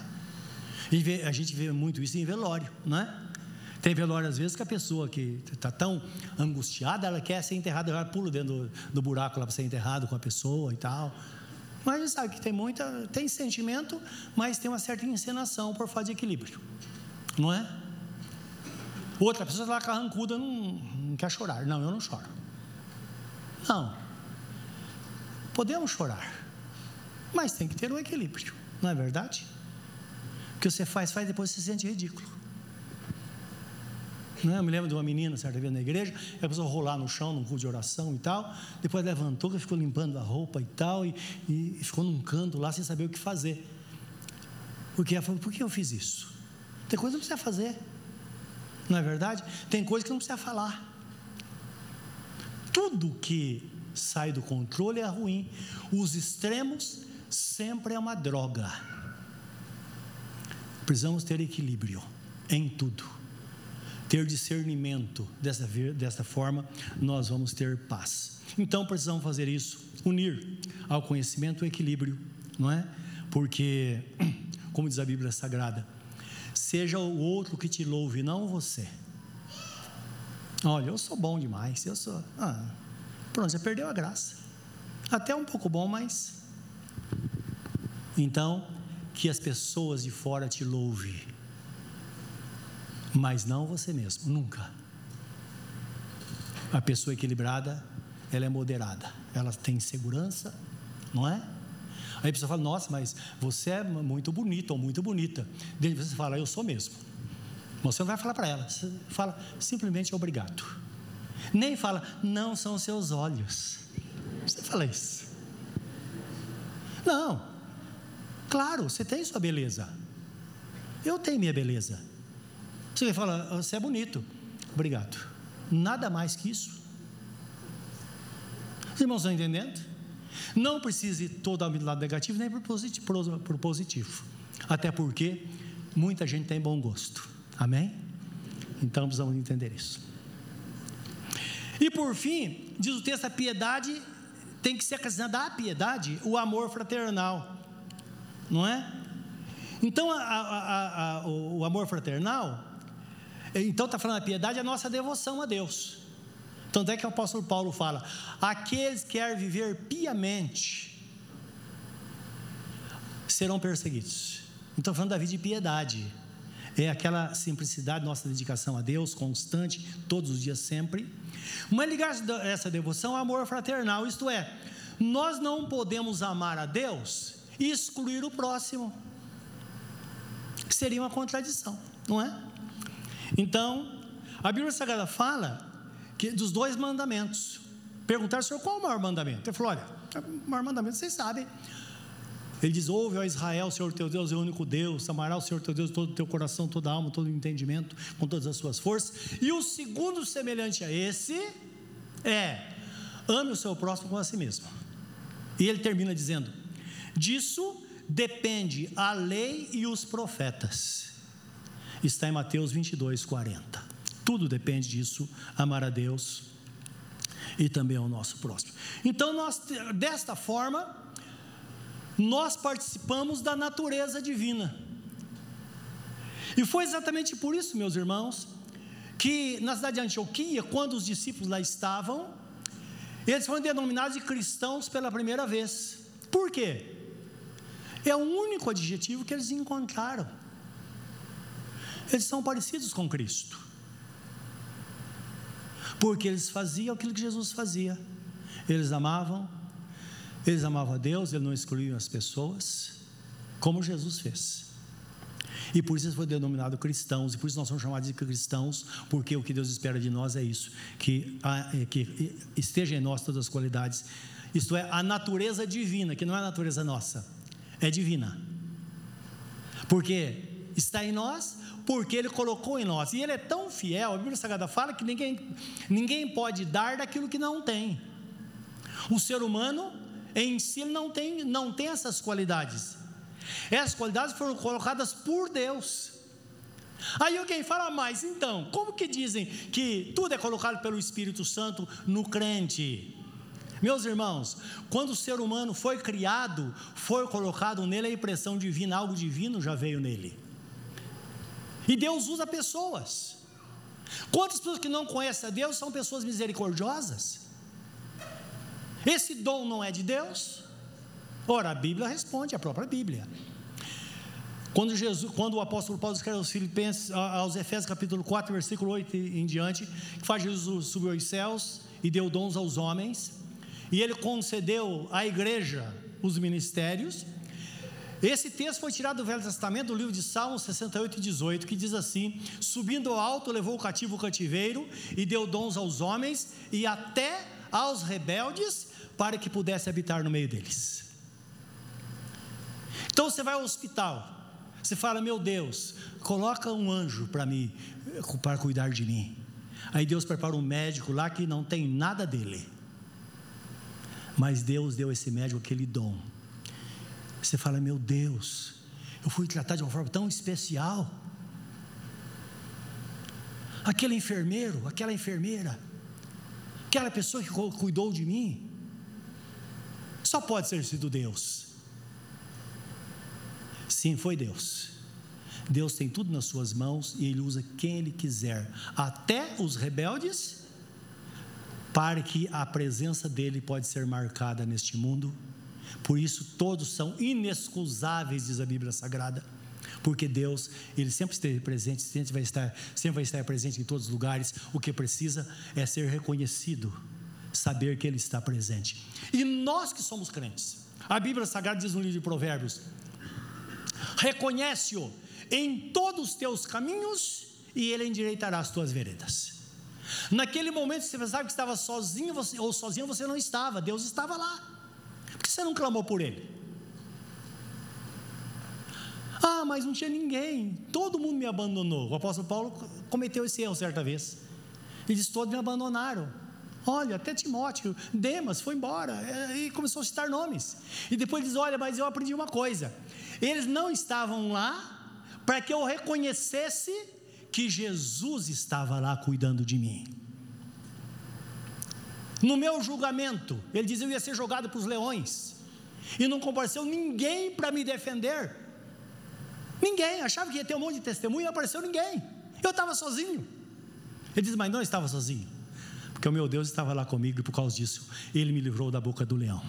E a gente vê muito isso em velório, não é? Tem velório às vezes que a pessoa que está tão angustiada, ela quer ser enterrada, ela pula dentro do, do buraco lá para ser enterrado com a pessoa e tal. Mas sabe que tem muita, tem sentimento, mas tem uma certa encenação por falta de equilíbrio, não é? Outra pessoa está lá carrancuda, não, não quer chorar. Não, eu não choro. Não. Podemos chorar, mas tem que ter um equilíbrio, não é verdade? O que você faz, faz depois você se sente ridículo. Né? Eu me lembro de uma menina, certa vez na igreja, ela começou a rolar no chão, num culto de oração e tal. Depois levantou, ficou limpando a roupa e tal, e, e ficou num canto lá sem saber o que fazer. Porque ela falou: por que eu fiz isso? Tem coisa que não precisa fazer, não é verdade? Tem coisa que não precisa falar. Tudo que sai do controle é ruim. Os extremos sempre é uma droga. Precisamos ter equilíbrio em tudo ter discernimento, dessa, dessa forma nós vamos ter paz. Então precisamos fazer isso, unir ao conhecimento o equilíbrio, não é? Porque, como diz a Bíblia Sagrada, seja o outro que te louve, não você. Olha, eu sou bom demais, eu sou. Ah, pronto, você perdeu a graça. Até um pouco bom, mas. Então, que as pessoas de fora te louvem mas não você mesmo, nunca. A pessoa equilibrada, ela é moderada, ela tem segurança, não é? Aí a pessoa fala, nossa, mas você é muito bonita ou muito bonita. De você fala, eu sou mesmo. Você não vai falar para ela, você fala simplesmente obrigado. Nem fala, não são seus olhos. Você fala isso. Não. Claro, você tem sua beleza. Eu tenho minha beleza. Você fala, ah, você é bonito. Obrigado. Nada mais que isso. Os irmãos estão entendendo? Não precisa ir todo ao lado negativo nem para o positivo, positivo. Até porque muita gente tem bom gosto. Amém? Então precisamos entender isso. E por fim, diz o texto, a piedade tem que ser acrescentada à piedade o amor fraternal, não é? Então, a, a, a, o amor fraternal, então está falando a piedade, é a nossa devoção a Deus. Tanto é que o apóstolo Paulo fala: aqueles que querem viver piamente serão perseguidos. Então, falando da vida de piedade, é aquela simplicidade, nossa dedicação a Deus, constante, todos os dias, sempre. Mas ligar essa devoção ao amor fraternal, isto é, nós não podemos amar a Deus e excluir o próximo. Seria uma contradição, não é? Então, a Bíblia Sagrada fala que, dos dois mandamentos. Perguntaram, Senhor, qual é o maior mandamento? Ele falou: olha, o maior mandamento vocês sabem. Ele diz: Ouve, ó Israel, o Senhor teu Deus é o único Deus, amará o Senhor teu Deus todo o teu coração, toda a alma, todo o entendimento, com todas as suas forças. E o segundo, semelhante a esse, é: ame o seu próximo como a si mesmo. E ele termina dizendo: Disso depende a lei e os profetas. Está em Mateus 22, 40. Tudo depende disso, amar a Deus e também ao nosso próximo. Então, nós, desta forma, nós participamos da natureza divina. E foi exatamente por isso, meus irmãos, que na cidade de Antioquia, quando os discípulos lá estavam, eles foram denominados de cristãos pela primeira vez. Por quê? É o único adjetivo que eles encontraram. Eles são parecidos com Cristo porque eles faziam aquilo que Jesus fazia. Eles amavam, eles amavam a Deus, eles não excluíam as pessoas, como Jesus fez. E por isso eles foram denominados cristãos, e por isso nós somos chamados de cristãos, porque o que Deus espera de nós é isso, que, é, que esteja em nós todas as qualidades, isto é, a natureza divina, que não é a natureza nossa, é divina. Porque está em nós, porque Ele colocou em nós. E Ele é tão fiel, a Bíblia Sagrada fala que ninguém, ninguém pode dar daquilo que não tem. O ser humano em si não tem, não tem essas qualidades. Essas qualidades foram colocadas por Deus. Aí alguém fala, mas então, como que dizem que tudo é colocado pelo Espírito Santo no crente? Meus irmãos, quando o ser humano foi criado, foi colocado nele a impressão divina, algo divino já veio nele. E Deus usa pessoas. Quantas pessoas que não conhecem a Deus são pessoas misericordiosas? Esse dom não é de Deus? Ora, a Bíblia responde, a própria Bíblia. Quando, Jesus, quando o apóstolo Paulo escreve aos Filipenses, aos Efésios capítulo 4, versículo 8 em diante, que faz Jesus subir aos céus e deu dons aos homens, e ele concedeu à igreja os ministérios, esse texto foi tirado do Velho Testamento, do livro de Salmos 68 e 18, que diz assim: Subindo ao alto, levou o cativo o cativeiro e deu dons aos homens e até aos rebeldes, para que pudesse habitar no meio deles. Então você vai ao hospital, você fala: Meu Deus, coloca um anjo para mim, para cuidar de mim. Aí Deus prepara um médico lá que não tem nada dele, mas Deus deu esse médico aquele dom você fala, meu Deus, eu fui tratado de uma forma tão especial. Aquele enfermeiro, aquela enfermeira, aquela pessoa que cuidou de mim, só pode ser sido Deus. Sim, foi Deus. Deus tem tudo nas suas mãos e Ele usa quem Ele quiser, até os rebeldes, para que a presença dEle pode ser marcada neste mundo por isso todos são inexcusáveis, diz a Bíblia Sagrada. Porque Deus, Ele sempre esteve presente, sempre vai estar, sempre vai estar presente em todos os lugares. O que precisa é ser reconhecido, saber que Ele está presente. E nós que somos crentes, a Bíblia Sagrada diz no livro de Provérbios: reconhece-o em todos os teus caminhos e Ele endireitará as tuas veredas. Naquele momento você pensava que estava sozinho você, ou sozinho, você não estava, Deus estava lá. Que você não clamou por ele? Ah, mas não tinha ninguém, todo mundo me abandonou. O apóstolo Paulo cometeu esse erro certa vez. Ele disse: Todos me abandonaram. Olha, até Timóteo, Demas foi embora é, e começou a citar nomes. E depois diz: Olha, mas eu aprendi uma coisa. Eles não estavam lá para que eu reconhecesse que Jesus estava lá cuidando de mim. No meu julgamento, ele diz: Eu ia ser jogado para os leões. E não compareceu ninguém para me defender. Ninguém, achava que ia ter um monte de testemunho e não apareceu ninguém. Eu estava sozinho. Ele diz: Mas não estava sozinho porque o meu Deus estava lá comigo e por causa disso ele me livrou da boca do leão.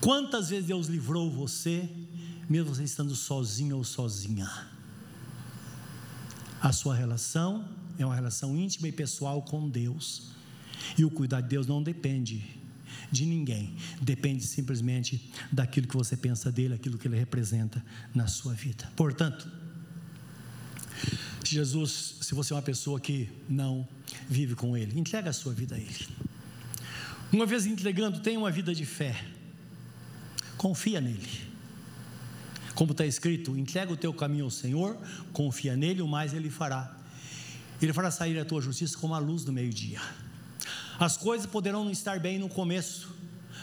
Quantas vezes Deus livrou você, mesmo você estando sozinho ou sozinha? A sua relação é uma relação íntima e pessoal com Deus. E o cuidar de Deus não depende de ninguém, depende simplesmente daquilo que você pensa dele, aquilo que ele representa na sua vida. Portanto, Jesus, se você é uma pessoa que não vive com Ele, entrega a sua vida a Ele. Uma vez entregando, tenha uma vida de fé, confia nele. Como está escrito, entrega o teu caminho ao Senhor, confia nele, o mais Ele fará. Ele fará sair a tua justiça como a luz do meio-dia. As coisas poderão não estar bem no começo,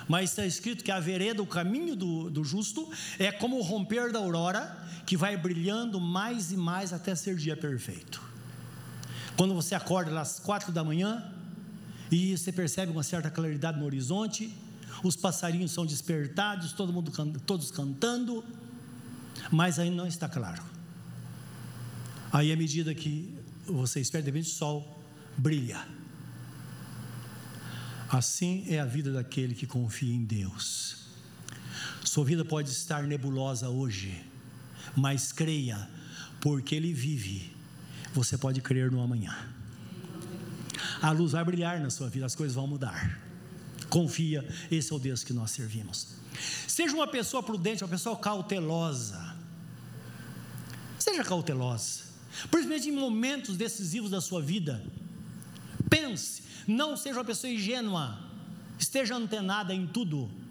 mas está escrito que a vereda, o caminho do, do justo, é como o romper da aurora, que vai brilhando mais e mais até ser dia perfeito. Quando você acorda às quatro da manhã e você percebe uma certa claridade no horizonte, os passarinhos são despertados, todo mundo todos cantando, mas ainda não está claro. Aí, à medida que você espera, de repente o sol brilha. Assim é a vida daquele que confia em Deus. Sua vida pode estar nebulosa hoje, mas creia, porque Ele vive, você pode crer no amanhã. A luz vai brilhar na sua vida, as coisas vão mudar. Confia, esse é o Deus que nós servimos. Seja uma pessoa prudente, uma pessoa cautelosa. Seja cautelosa, principalmente em momentos decisivos da sua vida. Pense, não seja uma pessoa ingênua, esteja antenada em tudo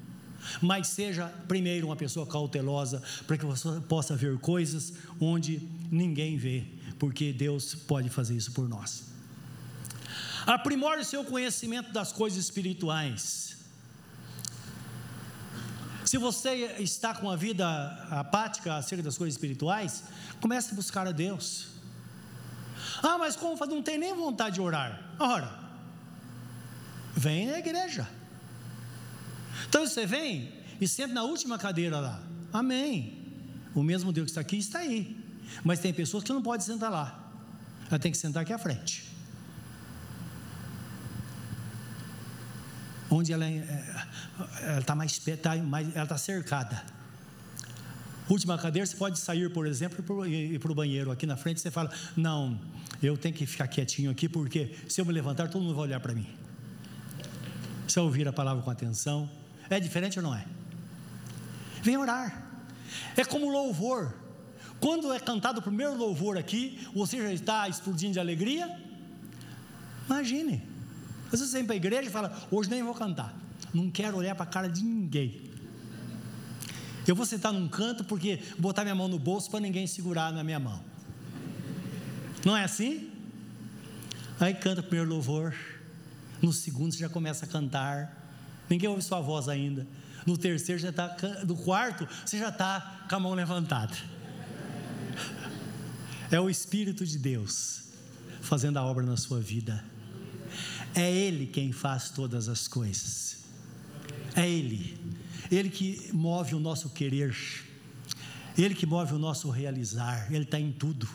mas seja primeiro uma pessoa cautelosa para que você possa ver coisas onde ninguém vê, porque Deus pode fazer isso por nós. Aprimore o seu conhecimento das coisas espirituais. Se você está com a vida apática acerca das coisas espirituais, comece a buscar a Deus. Ah, mas como não tem nem vontade de orar? Ora, vem na igreja. Então você vem e senta na última cadeira lá. Amém. O mesmo Deus que está aqui está aí. Mas tem pessoas que não podem sentar lá. Ela tem que sentar aqui à frente. Onde ela é, está mais, tá mais, ela está cercada. Última cadeira, você pode sair, por exemplo, e ir para o banheiro aqui na frente. Você fala: Não, eu tenho que ficar quietinho aqui, porque se eu me levantar, todo mundo vai olhar para mim. Se eu ouvir a palavra com atenção, é diferente ou não é? Vem orar. É como louvor. Quando é cantado o primeiro louvor aqui, você já está explodindo de alegria? Imagine. Às vezes você vem para a igreja e fala: Hoje nem vou cantar. Não quero olhar para a cara de ninguém. Eu vou sentar num canto porque botar minha mão no bolso para ninguém segurar na minha mão. Não é assim? Aí canta o primeiro louvor. No segundo você já começa a cantar. Ninguém ouve sua voz ainda. No terceiro já está, no quarto você já está com a mão levantada. É o Espírito de Deus fazendo a obra na sua vida. É Ele quem faz todas as coisas. É Ele. Ele que move o nosso querer. Ele que move o nosso realizar. Ele está em tudo.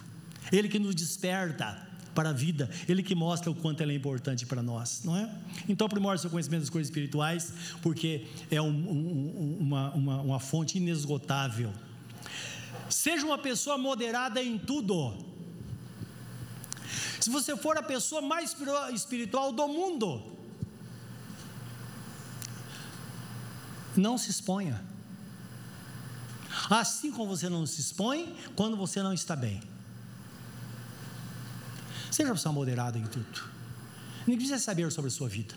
Ele que nos desperta para a vida, Ele que mostra o quanto ela é importante para nós, não é? Então, aprimore seu conhecimento das coisas espirituais, porque é um, um, uma, uma, uma fonte inesgotável. Seja uma pessoa moderada em tudo. Se você for a pessoa mais espiritual do mundo, não se exponha. Assim como você não se expõe quando você não está bem. Seja uma pessoa moderada em tudo. Ninguém precisa saber sobre a sua vida.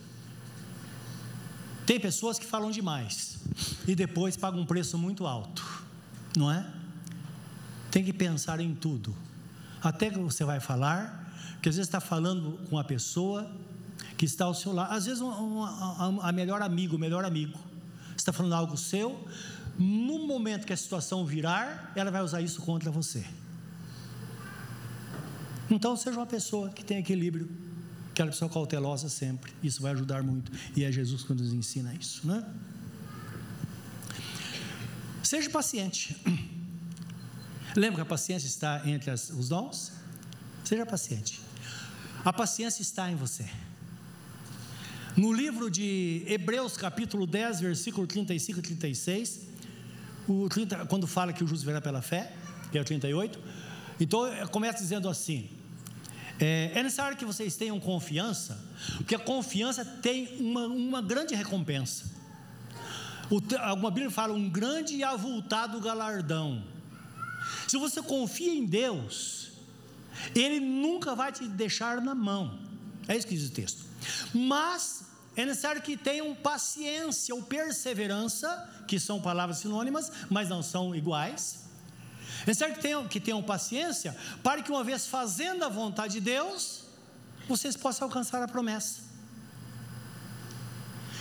Tem pessoas que falam demais e depois pagam um preço muito alto, não é? Tem que pensar em tudo. Até que você vai falar, que às vezes está falando com uma pessoa que está ao seu lado. Às vezes, um, um, a melhor amigo, o melhor amigo, está falando algo seu, no momento que a situação virar, ela vai usar isso contra você. Então, seja uma pessoa que tem equilíbrio, aquela pessoa cautelosa sempre. Isso vai ajudar muito. E é Jesus que nos ensina isso, né? Seja paciente. Lembra que a paciência está entre as, os dons? Seja paciente. A paciência está em você. No livro de Hebreus, capítulo 10, versículo 35 e 36, o 30, quando fala que o justo verá pela fé, que é o 38, então começa dizendo assim: é, é, necessário que vocês tenham confiança, porque a confiança tem uma, uma grande recompensa. O, alguma Bíblia fala um grande e avultado galardão. Se você confia em Deus, Ele nunca vai te deixar na mão. É isso que diz o texto. Mas é necessário que tenham paciência ou perseverança, que são palavras sinônimas, mas não são iguais. É necessário que tenham, que tenham paciência, para que uma vez fazendo a vontade de Deus, vocês possam alcançar a promessa.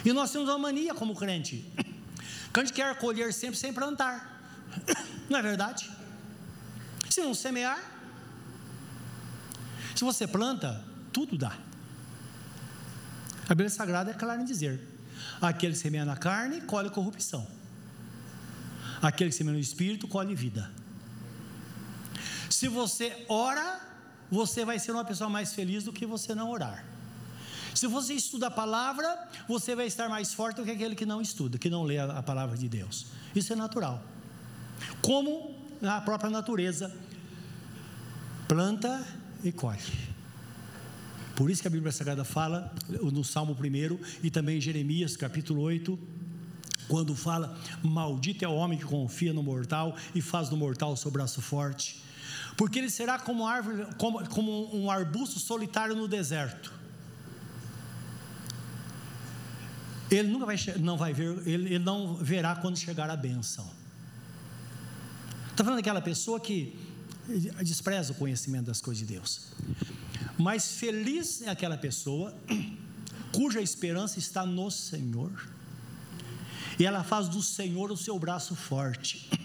E nós temos uma mania como crente, gente quer colher sempre sem plantar, não é verdade? Se não semear, se você planta, tudo dá. A Bíblia Sagrada é clara em dizer: aquele que semeia na carne, colhe corrupção. Aquele que semeia no espírito, colhe vida. Se você ora, você vai ser uma pessoa mais feliz do que você não orar. Se você estuda a palavra, você vai estar mais forte do que aquele que não estuda, que não lê a, palavra de Deus. Isso é natural. Como na própria natureza planta e colhe. Por isso que a Bíblia Sagrada fala no Salmo 1 e também em Jeremias capítulo 8, quando fala: Maldito é o homem que confia no mortal e faz do mortal o seu braço forte, porque ele será como, árvore, como, como um arbusto solitário no deserto. Ele nunca vai, não vai ver, ele, ele não verá quando chegar a bênção. Está falando daquela pessoa que despreza o conhecimento das coisas de Deus. Mas feliz é aquela pessoa cuja esperança está no Senhor. E ela faz do Senhor o seu braço forte.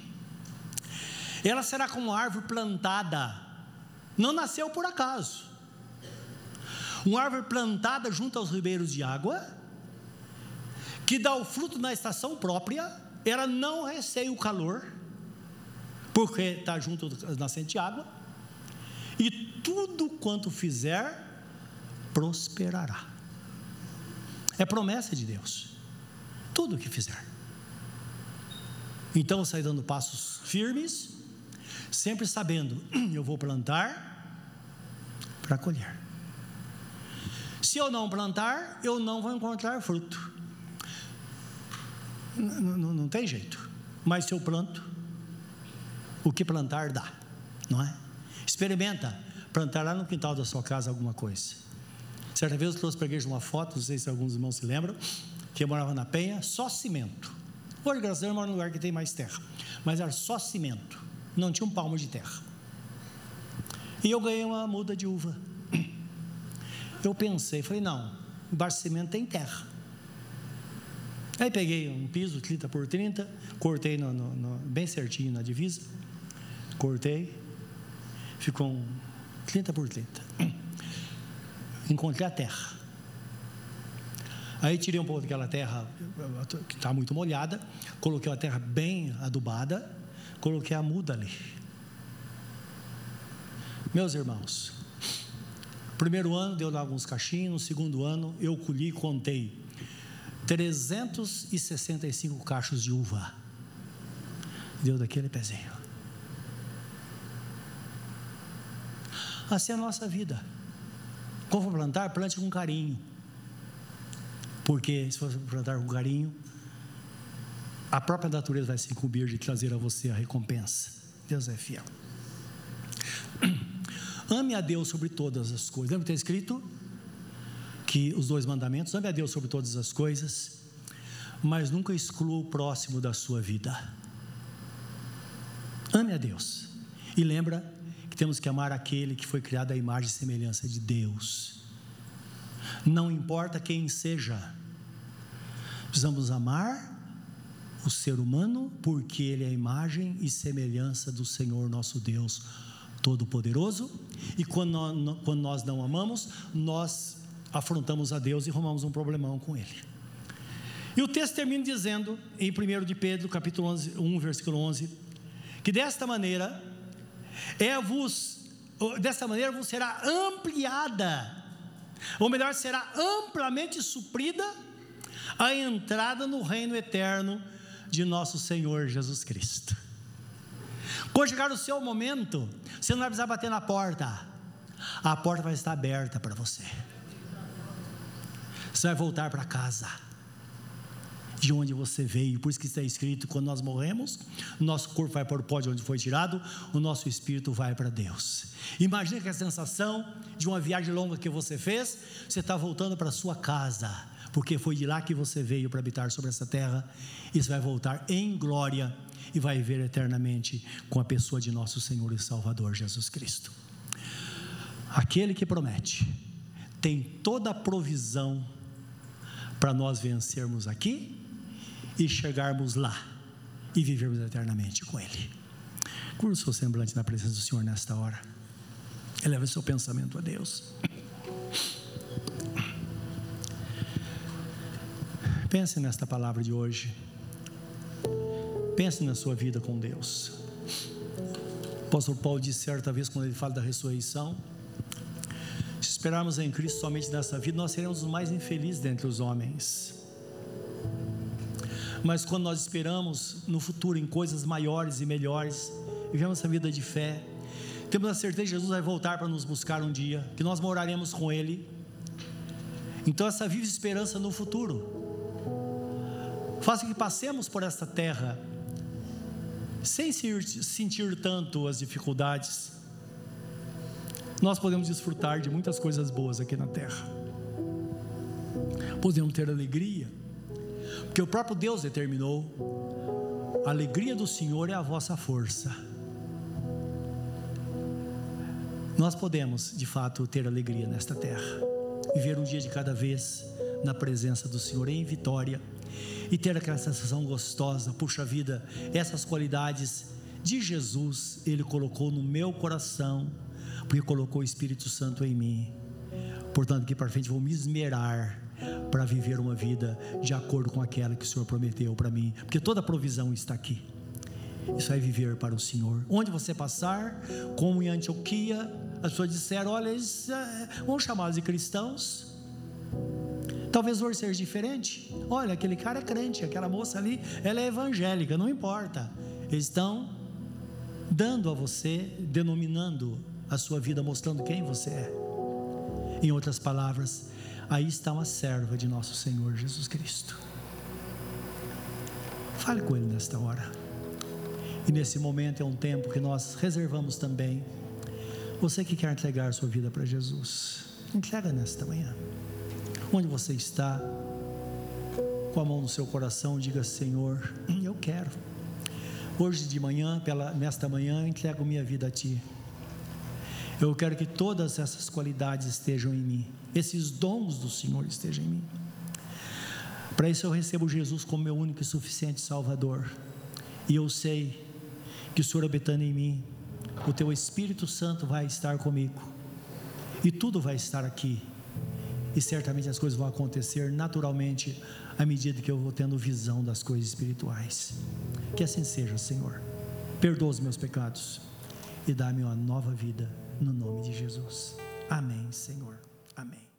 Ela será como árvore plantada, não nasceu por acaso. Uma árvore plantada junto aos ribeiros de água, que dá o fruto na estação própria, ela não receia o calor, porque está junto à nascente de água, e tudo quanto fizer, prosperará. É promessa de Deus, tudo o que fizer. Então, sai dando passos firmes, sempre sabendo, eu vou plantar para colher. Se eu não plantar, eu não vou encontrar fruto. Não, não tem jeito. Mas se eu planto, o que plantar dá, não é? Experimenta plantar lá no quintal da sua casa alguma coisa. Certa vez eu trouxe para a igreja uma foto, não sei se alguns irmãos se lembram, que eu morava na Penha, só cimento. Hoje, graças a Deus, eu moro num lugar que tem mais terra, mas era só cimento, não tinha um palmo de terra. E eu ganhei uma muda de uva. Eu pensei, falei, não, embaixo de cimento tem terra. Aí peguei um piso 30 por 30, cortei no, no, no, bem certinho na divisa, cortei, ficou um 30 por 30. Encontrei a terra. Aí tirei um pouco daquela terra que está muito molhada, coloquei a terra bem adubada, coloquei a muda ali. Meus irmãos, primeiro ano deu lá alguns cachinhos, no segundo ano eu colhi e contei 365 cachos de uva. Deu daquele pezinho. Assim é a nossa vida. Como for plantar, plante com carinho. Porque se você plantar com carinho, a própria natureza vai se incumbir de trazer a você a recompensa. Deus é fiel. Ame a Deus sobre todas as coisas. Lembra que está escrito que os dois mandamentos? Ame a Deus sobre todas as coisas, mas nunca exclua o próximo da sua vida. Ame a Deus. E lembra que temos que amar aquele que foi criado à imagem e semelhança de Deus. Não importa quem seja, precisamos amar o ser humano porque ele é a imagem e semelhança do Senhor nosso Deus Todo-Poderoso. E quando nós, não amamos, nós afrontamos a Deus e arrumamos um problemão com Ele. E o texto termina dizendo, em 1 de Pedro, capítulo 11, 1, versículo 11, que desta maneira, é vos, desta maneira vos será ampliada, ou melhor, será amplamente suprida a entrada no reino eterno de nosso Senhor Jesus Cristo. Quando chegar o seu momento, você não vai precisar bater na porta, a porta vai estar aberta para você. Você vai voltar para casa, de onde você veio. Por isso que está escrito: quando nós morremos, nosso corpo vai para o pó de onde foi tirado, o nosso espírito vai para Deus. Imagina que a sensação de uma viagem longa que você fez, você está voltando para a sua casa, porque foi de lá que você veio para habitar sobre essa terra, e você vai voltar em glória e vai viver eternamente com a pessoa de nosso Senhor e Salvador Jesus Cristo. Aquele que promete tem toda a provisão para nós vencermos aqui e chegarmos lá e vivermos eternamente com Ele. Curva o seu semblante na presença do Senhor nesta hora. Eleva seu pensamento a Deus. Pense nesta palavra de hoje. Pense na sua vida com Deus. O apóstolo Paulo disse certa vez, quando ele fala da ressurreição: se esperarmos em Cristo somente nessa vida, nós seremos os mais infelizes dentre os homens. Mas quando nós esperamos no futuro em coisas maiores e melhores, vivemos essa vida de fé, temos a certeza que Jesus vai voltar para nos buscar um dia, que nós moraremos com Ele. Então, essa viva esperança no futuro faça que passemos por esta terra sem sentir tanto as dificuldades, nós podemos desfrutar de muitas coisas boas aqui na terra. Podemos ter alegria, porque o próprio Deus determinou: a alegria do Senhor é a vossa força. Nós podemos, de fato, ter alegria nesta terra, viver um dia de cada vez na presença do Senhor em vitória e ter aquela sensação gostosa, puxa vida, essas qualidades de Jesus Ele colocou no meu coração, porque colocou o Espírito Santo em mim. Portanto, que para frente vou me esmerar para viver uma vida de acordo com aquela que o Senhor prometeu para mim, porque toda provisão está aqui. Isso é viver para o Senhor. Onde você passar, como em Antioquia, as pessoas disseram: olha, eles, é, vamos chamá-los de cristãos. Talvez hoje seja diferente. Olha, aquele cara é crente, aquela moça ali, ela é evangélica, não importa. Eles estão dando a você, denominando a sua vida, mostrando quem você é. Em outras palavras, aí está uma serva de nosso Senhor Jesus Cristo. Fale com Ele nesta hora. E nesse momento é um tempo que nós reservamos também. Você que quer entregar sua vida para Jesus, entrega nesta manhã. Onde você está, com a mão no seu coração, diga: Senhor, eu quero. Hoje de manhã, pela, nesta manhã, eu entrego minha vida a Ti. Eu quero que todas essas qualidades estejam em mim, esses dons do Senhor estejam em mim. Para isso eu recebo Jesus como meu único e suficiente Salvador. E eu sei que o Senhor habitando em mim, o Teu Espírito Santo vai estar comigo. E tudo vai estar aqui e certamente as coisas vão acontecer naturalmente à medida que eu vou tendo visão das coisas espirituais. Que assim seja, Senhor. Perdoa os meus pecados e dá-me uma nova vida no nome de Jesus. Amém, Senhor. Amém.